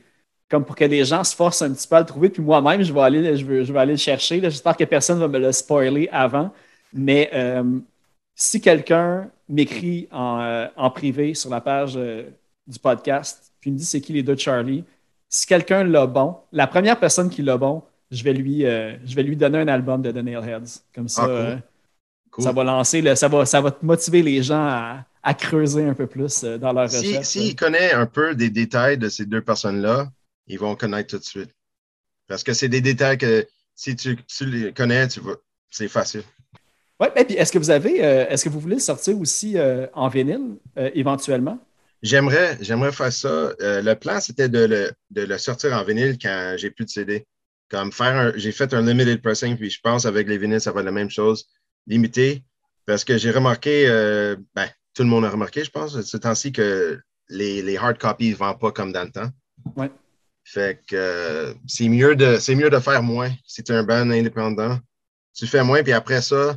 comme pour que les gens se forcent un petit peu à le trouver, puis moi-même, je vais aller, je vais, je vais aller le chercher. là. J'espère que personne ne va me le spoiler avant. Mais euh, si quelqu'un m'écrit en, euh, en privé sur la page du podcast, puis me dit c'est qui les deux Charlie, si quelqu'un l'a bon, la première personne qui l'a bon, je vais lui, euh, je vais lui donner un album de The Nailheads. Comme ça, Ah, cool. euh, Cool. ça va lancer, le- ça, va, ça va motiver les gens à, à creuser un peu plus euh, dans leur Si, recherche. s'il connaît un peu des détails de ces deux personnes-là, ils vont connaître tout de suite. Parce que c'est des détails que si tu, tu les connais, tu vas, c'est facile. Ouais, ben, puis est-ce que vous avez, euh, est-ce que vous voulez le sortir aussi euh, en vinyle euh, éventuellement? J'aimerais, j'aimerais faire ça. Euh, le plan, c'était de le, de le sortir en vinyle quand j'ai plus de CD. Comme faire un, j'ai fait un limited pressing, puis je pense avec les vinyles, ça va être la même chose, limité. Parce que j'ai remarqué, euh, ben, tout le monde a remarqué, je pense, ce temps-ci, que les, les hard copies ne vendent pas comme dans le temps. Ouais. Fait que euh, c'est mieux de c'est mieux de faire moins si tu es un band indépendant. Tu fais moins, puis après ça,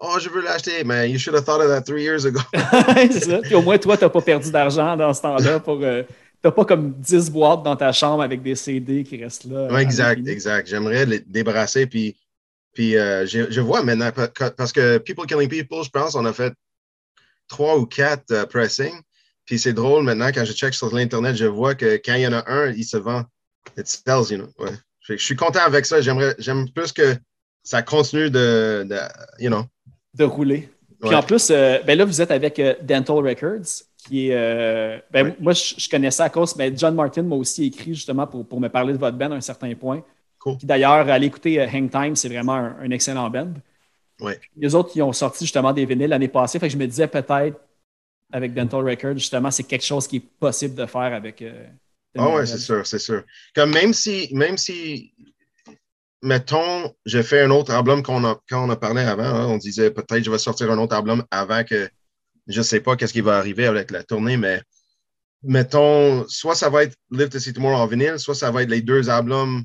oh, je veux l'acheter, mais you should have thought of that three years ago. c'est ça. Puis au moins, toi, tu n'as pas perdu d'argent dans ce temps-là pour. euh, T'as pas comme 10 boîtes dans ta chambre avec des CD qui restent là. Ouais, exact, exact. J'aimerais les débarrasser. Puis, puis euh, je, je vois maintenant, parce que People Killing People, je pense, on a fait trois ou quatre euh, pressings. Puis c'est drôle maintenant, quand je check sur l'Internet, je vois que quand il y en a un, il se vend. It sells, you know. Ouais. Je suis content avec ça. J'aimerais, j'aime plus que ça continue de, de you know. De rouler. Puis Ouais. en plus, euh, ben là, vous êtes avec euh, Dental Records, qui est. euh, ben, Ouais. Moi, je, je connais ça à cause. Ben, John Martin m'a aussi écrit justement pour, pour me parler de votre band à un certain point. Cool. Puis d'ailleurs, allez écouter Hang Time, c'est vraiment un, un excellent band. Ouais. Les autres, qui ont sorti justement des vinyles l'année passée. Fait que je me disais peut-être, avec Dental Records, justement, c'est quelque chose qui est possible de faire avec. Ah ouais, c'est sûr, c'est sûr. Comme même si, même si, mettons, je fais un autre album qu'on a, quand on a parlé avant, hein, on disait peut-être je vais sortir un autre album avant que je sais pas qu'est-ce qui va arriver avec la tournée, mais mettons, soit ça va être Live to See Tomorrow en vinyle, soit ça va être les deux albums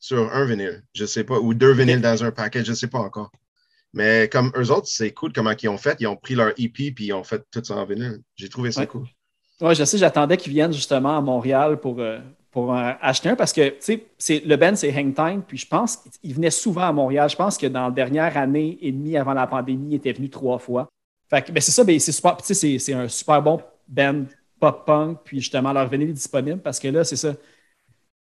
sur un vinyle, je sais pas, ou deux vinyles dans un paquet, je sais pas encore. Mais comme eux autres, c'est cool comment ils ont fait. Ils ont pris leur EP puis ils ont fait tout ça en vinyle. J'ai trouvé ça Ouais. cool. Oui, je sais, j'attendais qu'ils viennent justement à Montréal pour, euh, pour euh, acheter un parce que, c'est- le band, c'est Hang Time, puis je pense qu'il venait souvent à Montréal. Je pense que dans la dernière année et demie avant la pandémie, il était venu trois fois. Fait que, ben, c'est ça, ben, c'est super, c'est- c'est un super bon band pop-punk, puis justement, leur vinyle est disponible parce que là, c'est ça.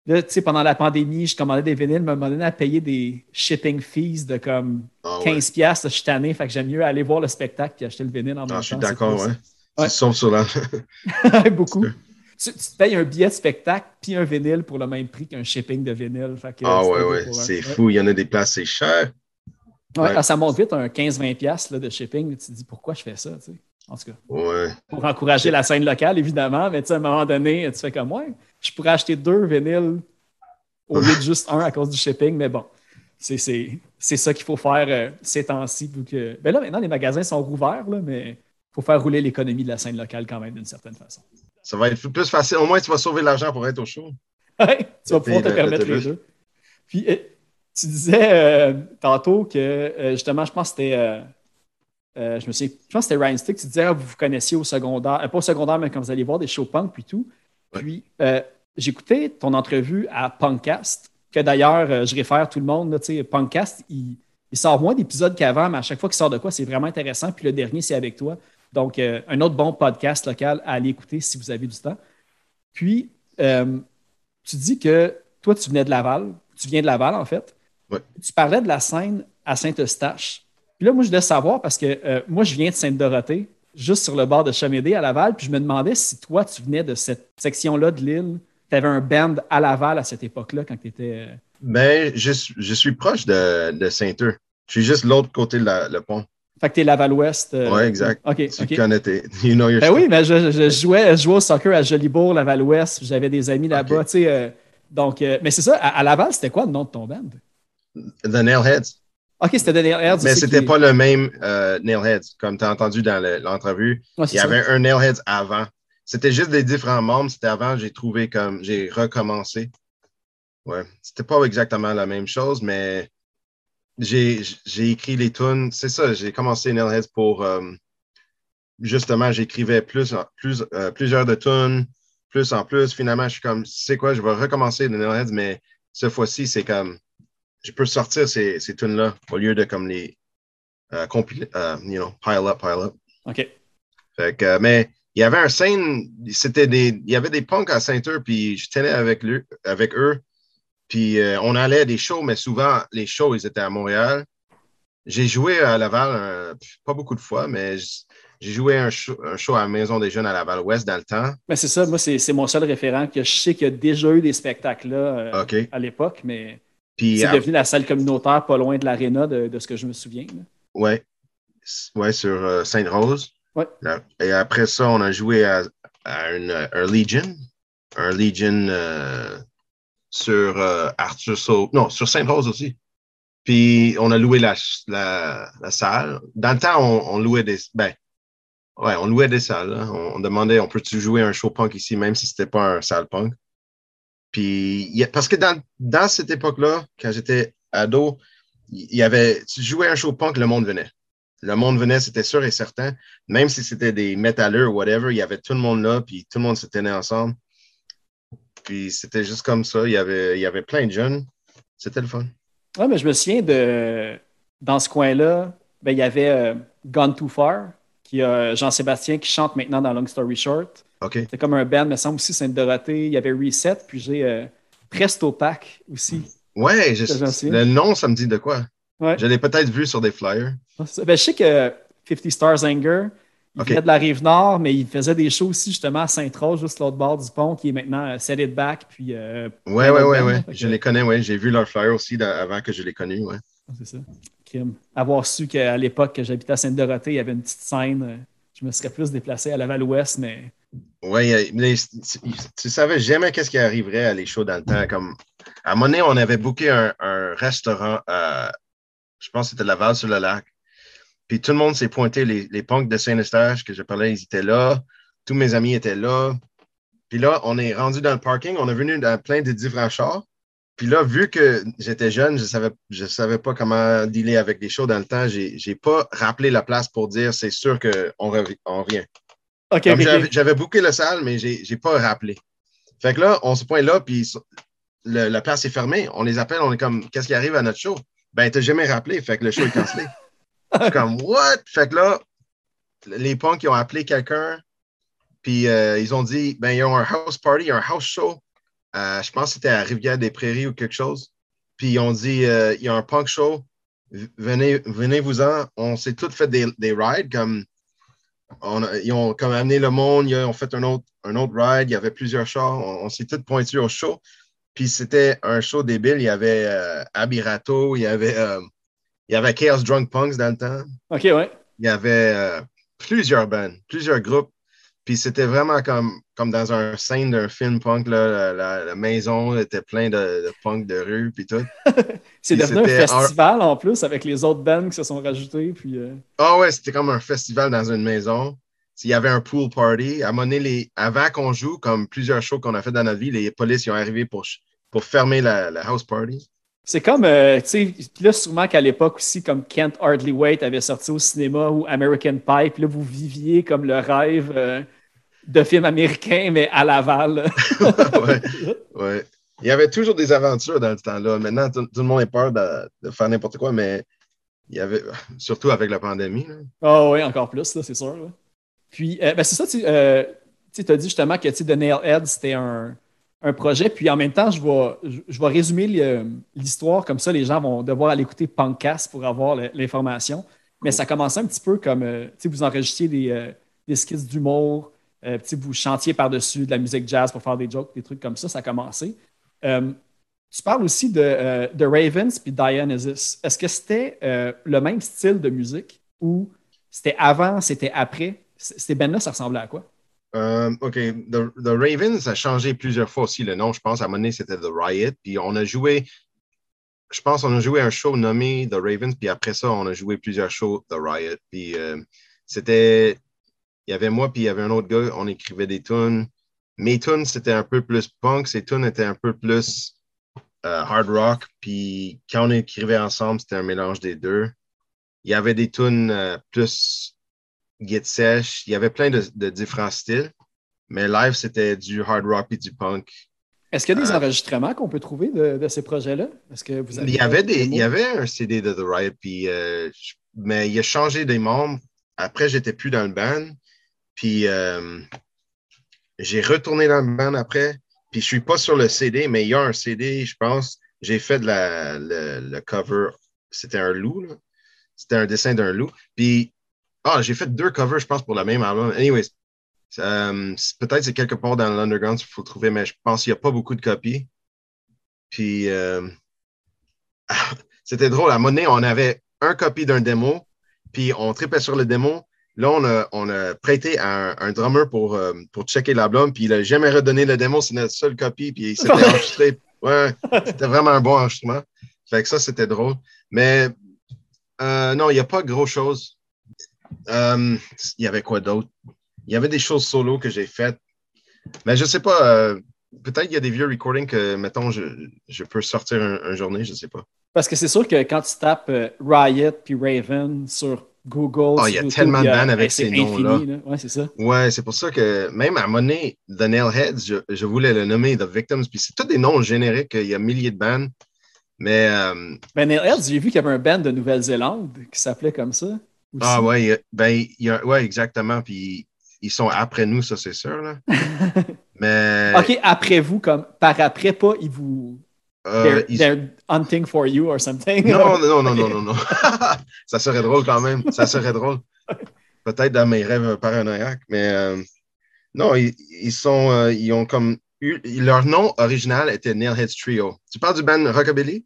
Là, tu sais, pendant la pandémie, je commandais des vinyles, me donné à payer des shipping fees de comme Ah ouais. 15$. piastres, Je suis tanné, fait que j'aime mieux aller voir le spectacle qu'acheter le vinyle en même Ah, temps. je suis d'accord, ouais. Ouais. Tu sauves sur la. Beaucoup. Tu, tu te payes un billet de spectacle puis un vinyle pour le même prix qu'un shipping de vinyle. Fait que, Ah ouais, ouais, c'est fou. Il y en a des places, c'est cher. Ouais, Ouais. ah, ça monte vite, un 15-20$ piastres, là, de shipping. Tu te dis pourquoi je fais ça, tu sais? En tout cas, Ouais. pour encourager la scène locale, évidemment, mais tu sais, à un moment donné, tu fais comme moi, je pourrais acheter deux vinyles au lieu de juste un à cause du shipping, mais bon, c'est, ça qu'il faut faire euh, ces temps-ci. que... Ben là, maintenant, les magasins sont rouverts, là, mais il faut faire rouler l'économie de la scène locale quand même d'une certaine façon. Ça va être plus facile. Au moins, tu vas sauver de l'argent pour être au show. Ouais, tu vas pouvoir te le- permettre les deux. Puis, euh, tu disais euh, tantôt que, euh, justement, je pense que c'était. euh, je me souviens, je pense que c'était Ryan Stick. Tu disais, ah, vous vous connaissiez au secondaire, pas au secondaire, mais quand vous allez voir des shows punk, puis tout. Ouais. Puis, j'écoutais ton entrevue à Punkcast, que d'ailleurs, je réfère tout le monde. là, Punkcast, il, il sort moins d'épisodes qu'avant, mais à chaque fois qu'il sort de quoi, c'est vraiment intéressant. Puis le dernier, c'est avec toi. Donc, euh, un autre bon podcast local à aller écouter si vous avez du temps. Puis, euh, tu dis que toi, tu venais de Laval. Tu viens de Laval, en fait. Ouais. Tu parlais de la scène à Saint-Eustache. Puis là, moi, je voulais savoir parce que euh, moi, je viens de Sainte-Dorothée, juste sur le bord de Chamédé à Laval. Puis je me demandais si toi, tu venais de cette section-là de l'île. Tu avais un band à Laval à cette époque-là quand tu étais. Ben, je, suis- je suis proche de, de Saint-Eux. Je suis juste de l'autre côté de la- le pont. Fait que tu es Laval-Ouest. euh, Ouais, exact. OK. Tu connais tes. You know your Ben oui, mais je, je jouais, je jouais au soccer à Jolibourg, Laval-Ouest. J'avais des amis là-bas. Tu sais, euh, donc, euh, mais c'est ça, à, à Laval, c'était quoi le nom de ton band? The Nailheads. OK, c'était Daniel Hertz. Mais c'était pas le même euh, Nailheads, comme tu as entendu dans le- l'entrevue. Ouais, Il y ça. avait un Nailheads avant. C'était juste des différents membres. C'était avant, j'ai trouvé comme. J'ai recommencé. Ouais. C'était pas exactement la même chose, mais j'ai j'ai écrit les tunes. C'est ça, j'ai commencé Nailheads pour. euh, justement, j'écrivais plus, plus, euh, plusieurs de tunes, plus en plus. Finalement, je suis comme, c'est quoi, je vais recommencer de Nailheads, mais cette fois-ci, c'est comme, je peux sortir ces, ces tunes-là au lieu de comme les euh, compiler, euh, you know, pile up, pile up. OK. Fait que, mais il y avait un scène, c'était des, il y avait des punks à Saint-Eux, puis je tenais avec, lui, avec eux. Puis euh, on allait à des shows, mais souvent, les shows, ils étaient à Montréal. J'ai joué à Laval, euh, pas beaucoup de fois, mais j'ai joué un show, un show à la Maison des Jeunes à Laval-Ouest dans le temps. Mais c'est ça, moi, c'est mon seul référent que je sais qu'il y a déjà eu des spectacles là euh, à l'époque, mais c'est à- devenu la salle communautaire pas loin de l'aréna de, de ce que je me souviens. là. ouais, sur euh, Sainte-Rose. Ouais. Et après ça, on a joué à, à une, un Legion. Un Legion euh, sur euh, Arthur Non, sur Sainte-Rose aussi. Puis on a loué la, salle. Dans le temps, on, louait des. Ben, ouais, on louait des salles. là. On, demandait, on peut-tu jouer un show punk ici, même si c'était pas un salle punk? Puis, parce que dans, cette époque-là, quand j'étais ado, il y avait, tu jouais un show punk, le monde venait. Le monde venait, c'était sûr et certain. Même si c'était des métalleux ou whatever, il y avait tout le monde là, puis tout le monde se tenait ensemble. Puis c'était juste comme ça. Il y avait, il y avait plein de jeunes. C'était le fun. Ouais, mais je me souviens de. Dans ce coin-là, ben, il y avait euh, Gone Too Far, qui a Jean-Sébastien qui chante maintenant dans Long Story Short. OK. C'était comme un band, me semble aussi Sainte-Dorothée. Il y avait Reset, puis j'ai euh, Presto Pack aussi. Ouais, je- le nom, ça me dit de quoi? Ouais. Je l'ai peut-être vu sur des flyers. Ben, je sais que 50 Stars Anger, il Ok. venait de la rive nord, mais il faisait des shows aussi justement à Sainte-Rose, juste l'autre bord du pont, qui est maintenant euh, Set It Back. Puis, euh, Ouais, ouais, ouais, ouais. que- Je les connais, ouais. J'ai vu leurs flyers aussi avant que je les connus, ouais. C'est ça. Crime. Avoir su qu'à l'époque que j'habitais à Sainte-Dorothée, il y avait une petite scène, euh, je me serais plus déplacé à Laval-Ouest, mais euh, mais tu, tu savais jamais qu'est-ce qui arriverait à les shows dans le temps. Comme, à un moment donné, on avait booké un, un restaurant à, je pense que c'était Laval sur le lac. Puis tout le monde s'est pointé, les, les punks de Saint-Eustache que je parlais, ils étaient là. Tous mes amis étaient là. Puis là, on est rendu dans le parking, on est venu dans plein de différents chars. Puis là, vu que j'étais jeune, je savais, je savais pas comment dealer avec des shows dans le temps. J'ai, j'ai pas rappelé la place pour dire c'est sûr qu'on on revient. J'avais, OK. j'avais booké la salle, mais j'ai, j'ai pas rappelé. Fait que là, on se pointe là, puis le- la place est fermée. On les appelle, on est comme, qu'est-ce qui arrive à notre show? Ben, t'as jamais rappelé, fait que le show est cancellé. comme, what? Fait que là, les punks, ils ont appelé quelqu'un, puis euh, ils ont dit, ben, ils ont un house party, un house show. Euh, je pense que c'était à Rivière-des-Prairies ou quelque chose. Puis ils ont dit, euh, il y a un punk show, V- venez, venez-vous-en. On s'est tous fait des, des rides, comme ils ont comme amené le monde, ils ont fait un autre, un autre ride, il y avait plusieurs chars, on, on s'est tous pointus au show. Puis c'était un show débile, il y avait Abirato, il y avait, il y avait Chaos Drunk Punks dans le temps, OK, ouais. il y avait euh, plusieurs bands, plusieurs groupes. Puis c'était vraiment comme, comme dans un scène d'un film punk, là, la, la- la maison était plein de, de punk de rue, puis tout. C'est devenu un festival en plus avec les autres bands qui se sont rajoutés. Puis, euh, Ah ouais, c'était comme un festival dans une maison. Il y avait un pool party. À les, avant qu'on joue, comme plusieurs shows qu'on a fait dans notre vie, les polices ils ont arrivé pour, pour fermer la, la house party. C'est comme, euh, tu sais, là, sûrement qu'à l'époque aussi, comme Kent Hardly Wait avait sorti au cinéma ou American puis là, vous viviez comme le rêve euh, de film américain, mais à Laval. ouais, ouais. Il y avait toujours des aventures dans ce temps-là. Maintenant, tout, tout le monde est peur de, de faire n'importe quoi, mais il y avait, surtout avec la pandémie. Ah oui, encore plus, là, c'est sûr. là. Puis, euh, ben, c'est ça, tu tu as dit justement que The Nailhead, c'était un, un projet. Puis en même temps, je vais, résumer l'histoire, comme ça, les gens vont devoir aller écouter Punkcast pour avoir l'information. Mais ça commençait un petit peu comme, euh, sais, vous enregistriez des, euh, des skits d'humour, euh, vous chantiez par-dessus de la musique jazz pour faire des jokes, des trucs comme ça, ça a commencé. Euh, tu parles aussi de, Ravens puis Dionysus. Est-ce que c'était le même style de musique ou c'était avant, c'était après? Ces bands-là, ça ressemblait à quoi? Euh, OK. The, The Ravens a changé plusieurs fois aussi le nom. Je pense à un moment donné, c'était The Riot. Puis on a joué, je pense qu'on a joué un show nommé The Ravens. Puis après ça, on a joué plusieurs shows The Riot. Puis euh, c'était, il y avait moi, puis il y avait un autre gars, on écrivait des tunes. Mes tunes, c'était un peu plus punk. Ces tunes étaient un peu plus euh, hard rock. Puis quand on écrivait ensemble, c'était un mélange des deux. Il y avait des tunes plus Get Sesh. Il y avait plein de, de différents styles. Mais live, c'était du hard rock et du punk. Est-ce qu'il y a des Euh, enregistrements qu'on peut trouver de, de ces projets-là? Est-ce que vous avez Il y avait des, il y avait un CD de The Riot, puis, euh, je- mais il a changé des membres. Après, j'étais plus dans le band. Puis euh, j'ai retourné dans le band après. Puis je suis pas sur le CD, mais il y a un CD, je pense. J'ai fait de la, le, le cover. C'était un loup, là. C'était un dessin d'un loup. Puis, ah, j'ai fait deux covers, je pense, pour le même album. Anyways, euh, peut-être c'est quelque part dans l'underground, il faut le trouver, mais je pense qu'il n'y a pas beaucoup de copies. Puis, euh, c'était drôle. À Monet, on avait un copie d'un démo, puis on tripait sur le démo. Là, on a, on a prêté à un, un drummer pour, euh, pour checker l'album, puis il n'a jamais redonné le démo, c'est notre seule copie, puis il s'était enregistré. Ouais, c'était vraiment un bon enregistrement. Fait que ça, c'était drôle. Mais non, il n'y a pas gros chose. Euh, il y avait quoi d'autre? Il y avait des choses solo que j'ai faites. Mais je sais pas, euh, peut-être il y a des vieux recordings que, mettons, je, je peux sortir un, un journée, je sais pas. Parce que c'est sûr que quand tu tapes euh, Riot puis Raven sur Google, Ah, il y a YouTube, tellement de bands avec ces noms-là. là. Ouais, c'est ça. Ouais, c'est pour ça que même à Money, The Nailheads, je, je voulais le nommer The Victims, puis c'est tous des noms génériques, il y a milliers de bands. Mais, euh, Ben, Nailheads, j'ai vu qu'il y avait un band de Nouvelle-Zélande qui s'appelait comme ça. Aussi. ah a- ben, il y a- ouais, exactement, puis ils sont après nous, ça c'est sûr, là. Mais, OK, après vous, comme par après, pas ils vous. euh, they're, ils- they're hunting for you or something. Non, non, non, non, non, non. ça serait drôle quand même. Ça serait drôle. Peut-être dans mes rêves paranoïaques, mais euh, non, ils, ils sont, euh, ils ont comme eu, leur nom original était Nailheads Trio. Tu parles du band Rockabilly?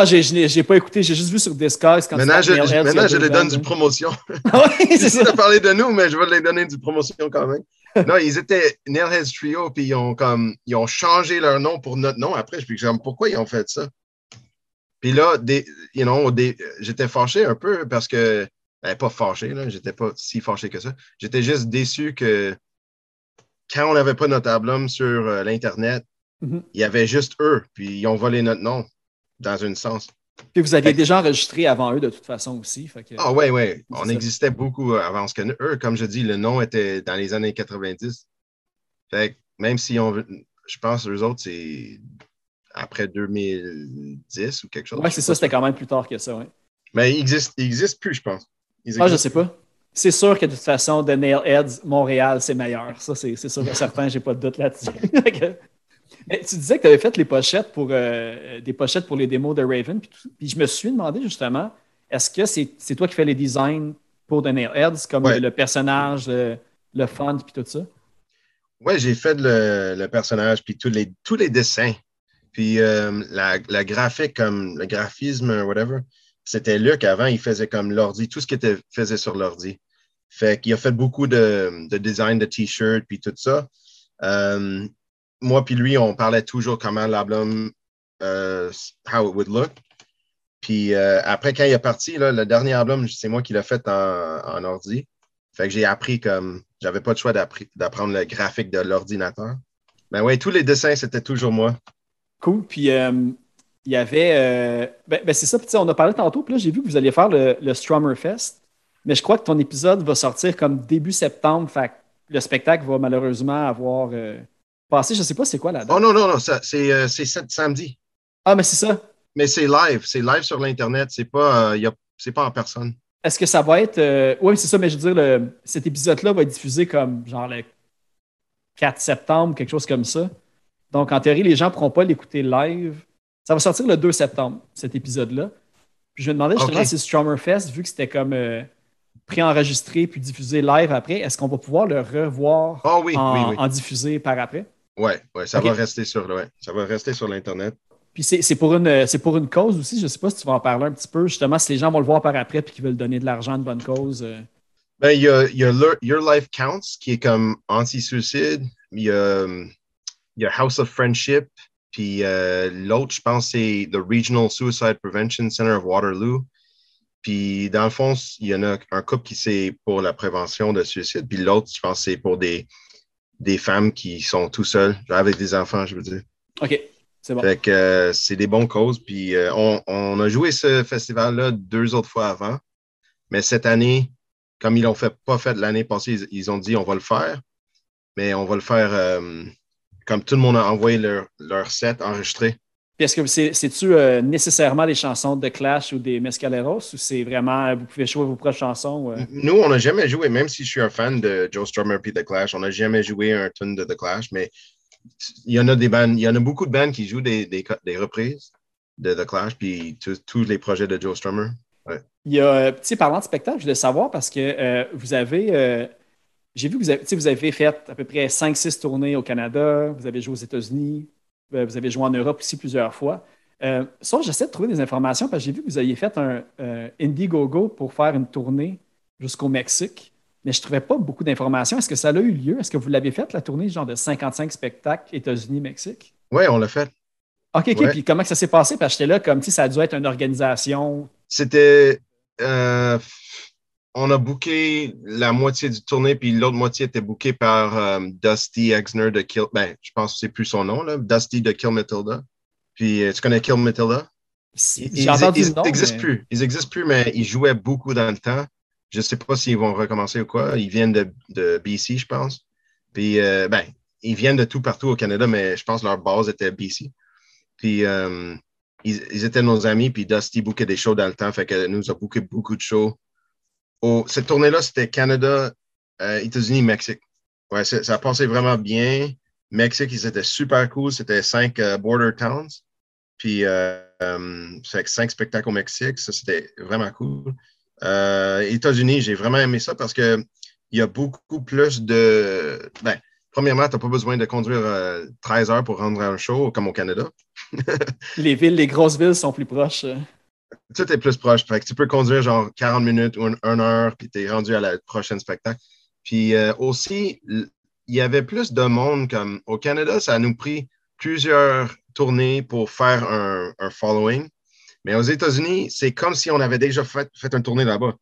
Ah, j'ai, je n'ai- j'ai pas écouté, j'ai juste vu sur Discogs quand Maintenant, je, maintenant, je les donne du promotion. oui, c'est Ils ça. parlé de nous, mais je vais les donner du promotion quand même. Non, ils étaient Nailheads Trio, puis ils ont comme ils ont changé leur nom pour notre nom. Après, je me suis pourquoi ils ont fait ça? Puis là, des, you know, des- j'étais fâché un peu parce que, ben, pas fâché, là, j'étais pas si fâché que ça. J'étais juste déçu que quand on n'avait pas notre album sur euh, l'Internet, Mhm. il y avait juste eux, puis ils ont volé notre nom, dans un sens. Puis vous aviez déjà enregistré avant eux de toute façon aussi. Fait que... Ah ouais. C'est On ça. existait beaucoup avant ce que eux, comme je dis, le nom était dans les années 90. Fait que même si on veut- je pense eux autres, c'est après 2010 ou quelque chose. ouais, c'est ça, c'était quand même plus tard que ça. Ouais. Mais ils existent, ils existent plus, je pense. Ah, je sais pas. C'est sûr que de toute façon, de Nailheads, Montréal, c'est meilleur. Ça, c'est c'est sûr et certain, j'ai pas de doute là-dessus. Mais tu disais que tu avais fait les pochettes pour euh, des pochettes pour les démos de Raven. Puis, tout- puis je me suis demandé justement, est-ce que c'est toi qui fais les designs pour The Nailheads, comme Ouais. le, personnage, le, le font, puis tout ça? Ouais, j'ai fait le, le personnage, puis tous les, tous les dessins. Puis euh, la, la graphique, comme le graphisme, whatever, c'était Luc avant, il faisait comme l'ordi, tout ce qui était faisait sur l'ordi. Fait qu'il a fait beaucoup de, de design de t-shirts, puis tout ça. Euh, moi puis lui, on parlait toujours comment l'album, euh, how it would look. Puis euh, après, quand il est parti, là, le dernier album, c'est moi qui l'ai fait en, en ordi. Fait que j'ai appris comme. J'avais pas le choix d'apprendre le graphique de l'ordinateur. Mais ouais, tous les dessins, c'était toujours moi. Cool. Puis euh, il y avait. ben, ben, c'est ça. Puis, on a parlé tantôt. Puis là, j'ai vu que vous alliez faire le, Strummer Fest. Mais je crois que ton épisode va sortir comme début septembre. Fait que le spectacle va malheureusement avoir passé. Je sais pas c'est quoi la date. Oh non, non, non, ça- c'est euh, samedi. Ah, mais c'est ça. Mais c'est live. C'est live sur l'Internet. C'est pas, euh, c'est pas en personne. Est-ce que ça va être. euh, Oui, c'est ça, mais je veux dire, le- cet épisode-là va être diffusé comme genre le 4 septembre, quelque chose comme ça. Donc, en théorie, les gens ne pourront pas l'écouter live. Ça va sortir le 2 septembre, cet épisode-là. Puis je me demandais justement Ok. si Strummer Fest, vu que c'était comme euh, préenregistré puis diffusé live après, est-ce qu'on va pouvoir le revoir Oh oui, en, oui, oui. en diffusé par après? Ouais, ouais, ça va rester sur, ouais, ça va rester sur l'Internet. Puis c'est pour, une- pour une cause aussi. Je ne sais pas si tu vas en parler un petit peu, justement, si les gens vont le voir par après puis qu'ils veulent donner de l'argent à une bonne cause. euh. Ben, il y a, y a Your, Your Life Counts qui est comme anti-suicide. Il y a, y a House of Friendship. Puis euh, l'autre, je pense, c'est The Regional Suicide Prevention Center of Waterloo. Puis dans le fond, il y en a un couple qui c'est pour la prévention de suicide. Puis l'autre, je pense, c'est pour des, des femmes qui sont tout seules, avec des enfants, je veux dire. OK, c'est bon. Fait que euh, c'est des bonnes causes. Puis euh, on, on a joué ce festival-là deux autres fois avant. Mais cette année, comme ils l'ont fait, pas fait l'année passée, ils, ils, ont dit on va le faire, mais on va le faire euh, comme tout le monde a envoyé leur, leur set enregistré. Puis est-ce que c'est-tu euh, nécessairement des chansons de Clash ou des Mescaleros ou c'est vraiment, vous pouvez jouer vos propres chansons? Euh? Nous, on n'a jamais joué, même si je suis un fan de Joe Strummer et The Clash, on n'a jamais joué un tune de The Clash, mais il y en a des bandes, il y en a beaucoup de bandes qui jouent des, des, des reprises de The Clash, puis tous les projets de Joe Strummer. Ouais. Il y a, euh, petit parlant de spectacle, je voulais savoir parce que euh, vous avez, euh, j'ai vu que vous avez, vous avez fait à peu près 5-6 tournées au Canada, vous avez joué aux États-Unis, euh, vous avez joué en Europe aussi plusieurs fois. Euh, ça, j'essaie de trouver des informations parce que j'ai vu que vous aviez fait un euh, Indiegogo pour faire une tournée jusqu'au Mexique, mais je ne trouvais pas beaucoup d'informations. Est-ce que ça a eu lieu? Est-ce que vous l'avez fait, la tournée, genre de 55 spectacles États-Unis-Mexique? Oui, on l'a fait. OK, OK. Ouais. Puis comment ça s'est passé? Parce que j'étais là comme si ça a dû être une organisation. C'était. Euh, on a booké la moitié du tournée, puis l'autre moitié était bookée par um, Dusty Exner de Kill. Ben, je pense que c'est plus son nom, là. Dusty de Kill Matilda. Puis, euh, tu connais Kill Matilda? Ils, n'existent mais... plus. Ils n'existent plus, mais ils jouaient beaucoup dans le temps. Je ne sais pas s'ils vont recommencer ou quoi. Ils viennent de, de BC, je pense. Puis, euh, ben, ils viennent de tout partout au Canada, mais je pense que leur base était BC. Puis, euh, ils, ils, étaient nos amis, puis Dusty bookait des shows dans le temps, fait que nous a booké beaucoup de shows. Cette tournée-là, c'était Canada, euh, États-Unis, Mexique. Ouais, ça a passé vraiment bien. Mexique, ils étaient super cool. C'était cinq euh, border towns. Puis, euh, cinq spectacles au Mexique. Ça, c'était vraiment cool. États-Unis, j'ai vraiment aimé ça parce que il y a beaucoup plus de. Ben, premièrement, tu n'as pas besoin de conduire euh, 13 heures pour rendre un show comme au Canada. les villes, les grosses villes sont plus proches. Tout est plus proche. Fait que tu peux conduire genre 40 minutes ou une, heure, puis tu es rendu à la prochaine spectacle. Puis euh, aussi, il y avait plus de monde comme au Canada, ça a nous pris plusieurs tournées pour faire un, following. Mais aux États-Unis, c'est comme si on avait déjà fait, fait une tournée là-bas.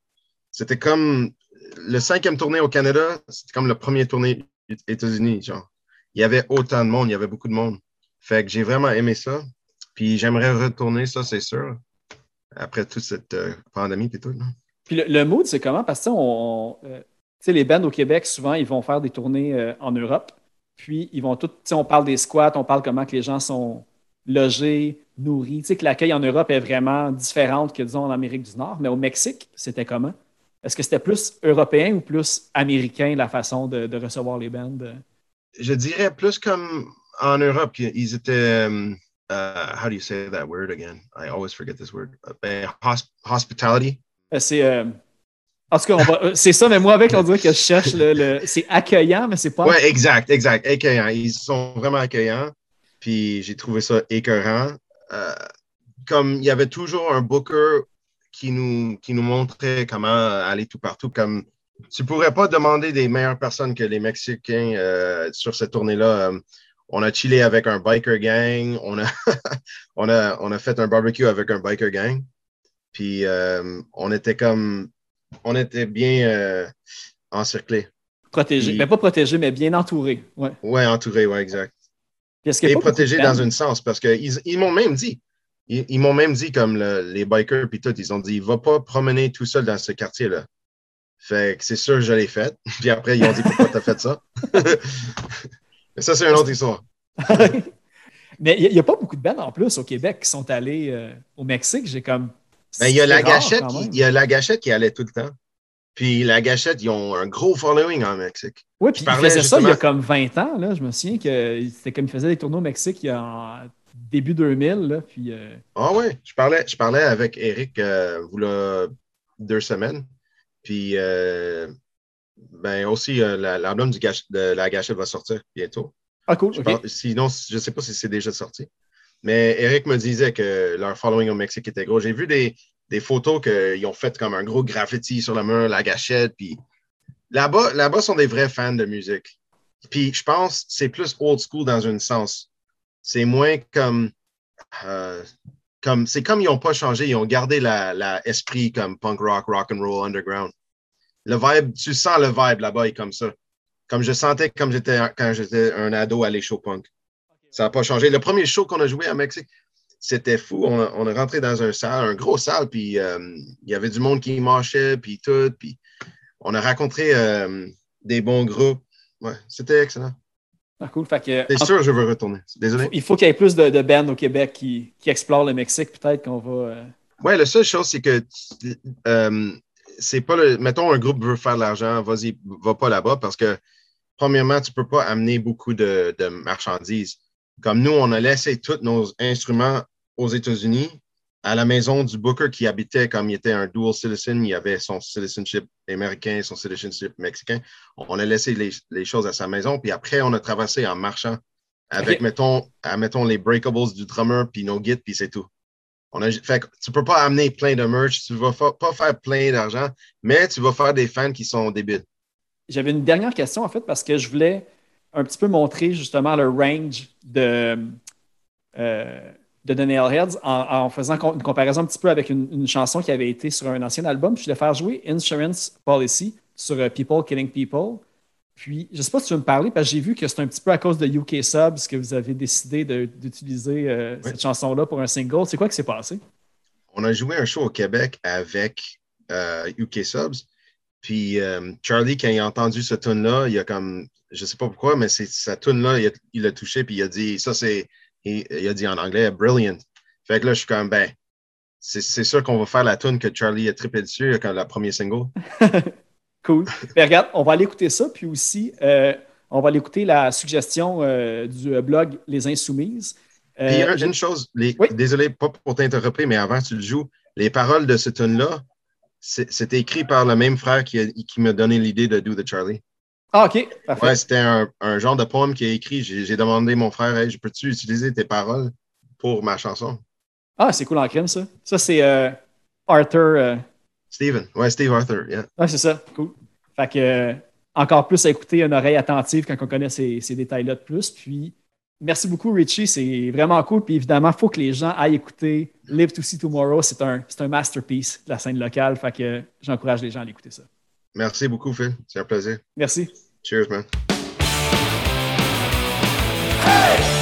C'était comme le cinquième tournée au Canada, c'était comme le premier tournée aux États-Unis. Il y avait autant de monde, il y avait beaucoup de monde. Fait que j'ai vraiment aimé ça. Puis j'aimerais retourner, ça, c'est sûr, après toute cette euh, pandémie et tout. Là. Puis le, le, mood, c'est comment? Parce que on, euh, les bands au Québec, souvent, ils vont faire des tournées euh, en Europe. Puis ils vont tout, on parle des squats, on parle comment que les gens sont logés, nourris. Tu sais, que l'accueil en Europe est vraiment différente que, disons, en Amérique du Nord. Mais au Mexique, c'était comment? Est-ce que c'était plus européen ou plus américain la façon de, de recevoir les bands? Je dirais plus comme en Europe, ils étaient. Uh, how do you say that word again? I always forget this word. Uh, hosp hospitality? C'est. Euh, en tout cas, c'est ça, mais moi, avec, on dirait que je cherche le. le c'est accueillant, mais c'est pas. Oui, exact, exact. Accueillant. Ils sont vraiment accueillants. Puis j'ai trouvé ça écœurant. Euh, comme il y avait toujours un booker qui nous, qui nous montrait comment aller tout partout. Comme tu ne pourrais pas demander des meilleures personnes que les Mexicains euh, sur cette tournée-là. Euh, on a chillé avec un biker gang. On a, on a, on a fait un barbecue avec un biker gang. Puis euh, on était comme. On était bien encerclés. Protégé. Mais pas protégé, mais bien entouré. Ouais, ouais entouré, ouais, exact. Et protégé dans un sens parce qu'ils ils, m'ont même dit. Ils, ils m'ont même dit, comme le, les bikers puis tout, ils ont dit, va pas promener tout seul dans ce quartier-là. Fait que c'est sûr, je l'ai fait. Puis après, ils ont dit, pourquoi tu as fait ça? Mais ça, c'est une autre histoire. Mais il n'y a, a, pas beaucoup de bandes en plus au Québec qui sont allés euh, au Mexique. J'ai comme. Ben, il y a la gâchette, qui, il y a la gâchette qui allait tout le temps. Puis la gâchette, ils ont un gros following en Mexique. Oui, puis ils faisaient justement... ça il y a comme 20 ans. Là. Je me souviens que c'était comme ils faisaient des tournois au Mexique il y a en début 2000. Là, puis, euh... Ah oui, je parlais, je parlais avec Eric euh, vous là, deux semaines. Puis ben aussi, euh, l'album de la gâchette va sortir bientôt. Ah cool. Je okay. sinon, je ne sais pas si c'est déjà sorti. Mais Eric me disait que leur following au Mexique était gros. J'ai vu des, des photos qu'ils ont fait comme un gros graffiti sur le mur, la gâchette. Puis là-bas, là-bas sont des vrais fans de musique. Puis je pense que c'est plus old school dans un sens. C'est moins comme. Euh, comme c'est comme ils n'ont pas changé, ils ont gardé la, la, esprit comme punk rock, rock and roll, underground. Le vibe, tu sens le vibe là-bas est comme ça. Comme je sentais comme j'étais quand j'étais un ado à les show punk. Ça n'a pas changé. Le premier show qu'on a joué à Mexique, c'était fou. On, on, est rentré dans un salle, un gros salle, puis euh, il y avait du monde qui marchait, puis tout. Puis on a rencontré euh, des bons groupes. Ouais, c'était excellent. Ah, cool. Fait que, C'est en- sûr, je veux retourner. Désolé. il faut qu'il y ait plus de, de bands au Québec qui, qui explorent le Mexique. Peut-être qu'on va. euh, Ouais, la seule chose, c'est que euh, c'est pas le. Mettons, un groupe veut faire de l'argent, vas-y, va pas là-bas parce que, premièrement, tu peux pas amener beaucoup de, de marchandises. Comme nous, on a laissé tous nos instruments aux États-Unis, à la maison du Booker qui habitait comme il était un dual citizen, il avait son citizenship américain, son citizenship mexicain. On a laissé les, les choses à sa maison, puis après, on a traversé en marchant avec, mettons, à, mettons, les breakables du drummer, puis nos guides, puis c'est tout. On a, fait que tu peux pas amener plein de merch, tu vas fa- pas faire plein d'argent, mais tu vas faire des fans qui sont débiles. J'avais une dernière question, en fait, parce que je voulais un petit peu montrer justement le range de, euh, de Nailheads en, faisant une comparaison un petit peu avec une, une chanson qui avait été sur un ancien album. Je voulais faire jouer Insurance Policy sur euh, People Killing People. Puis, je ne sais pas si tu veux me parler, parce que j'ai vu que c'est un petit peu à cause de UK Subs que vous avez décidé d'utiliser euh, cette chanson-là pour un single. C'est quoi qui s'est passé? On a joué un show au Québec avec euh, UK Subs. Puis euh, Charlie, quand il a entendu ce tune-là, il a comme, je sais pas pourquoi, mais c'est sa tune-là, il l'a touché, puis il a dit, ça c'est, il, il a dit en anglais, brilliant. Fait que là, je suis comme, ben, c'est sûr qu'on va faire la tune que Charlie a trippé dessus comme la première single. Cool. Mais regarde, on va aller écouter ça, puis aussi, euh, on va aller écouter la suggestion euh, du euh, blog Les Insoumises. Euh, Puis un- une chose, les- Oui? désolé pas pour t'interrompre, mais avant tu le joues, les paroles de ce tune-là, c'était écrit par le même frère qui, a- qui m'a donné l'idée de Do the Charlie. Ah, OK, parfait. Ouais, c'était un, un genre de poème qui a écrit. J'ai demandé à mon frère, hey, je peux-tu utiliser tes paroles pour ma chanson? Ah, c'est cool en crème, ça. Ça, c'est Arthur. Steven. Ouais, Steve Arthur. Yeah. Ouais, c'est ça. Cool. Fait que, euh, encore plus à écouter une oreille attentive quand on connaît ces, ces détails-là de plus. Puis, merci beaucoup, Richie. C'est vraiment cool. Puis, évidemment, il faut que les gens aillent écouter Live to See Tomorrow. C'est un, c'est un masterpiece de la scène locale. Fait que euh, j'encourage les gens à aller écouter ça. Merci beaucoup, Phil. C'est un plaisir. Merci. Cheers, man. Hey!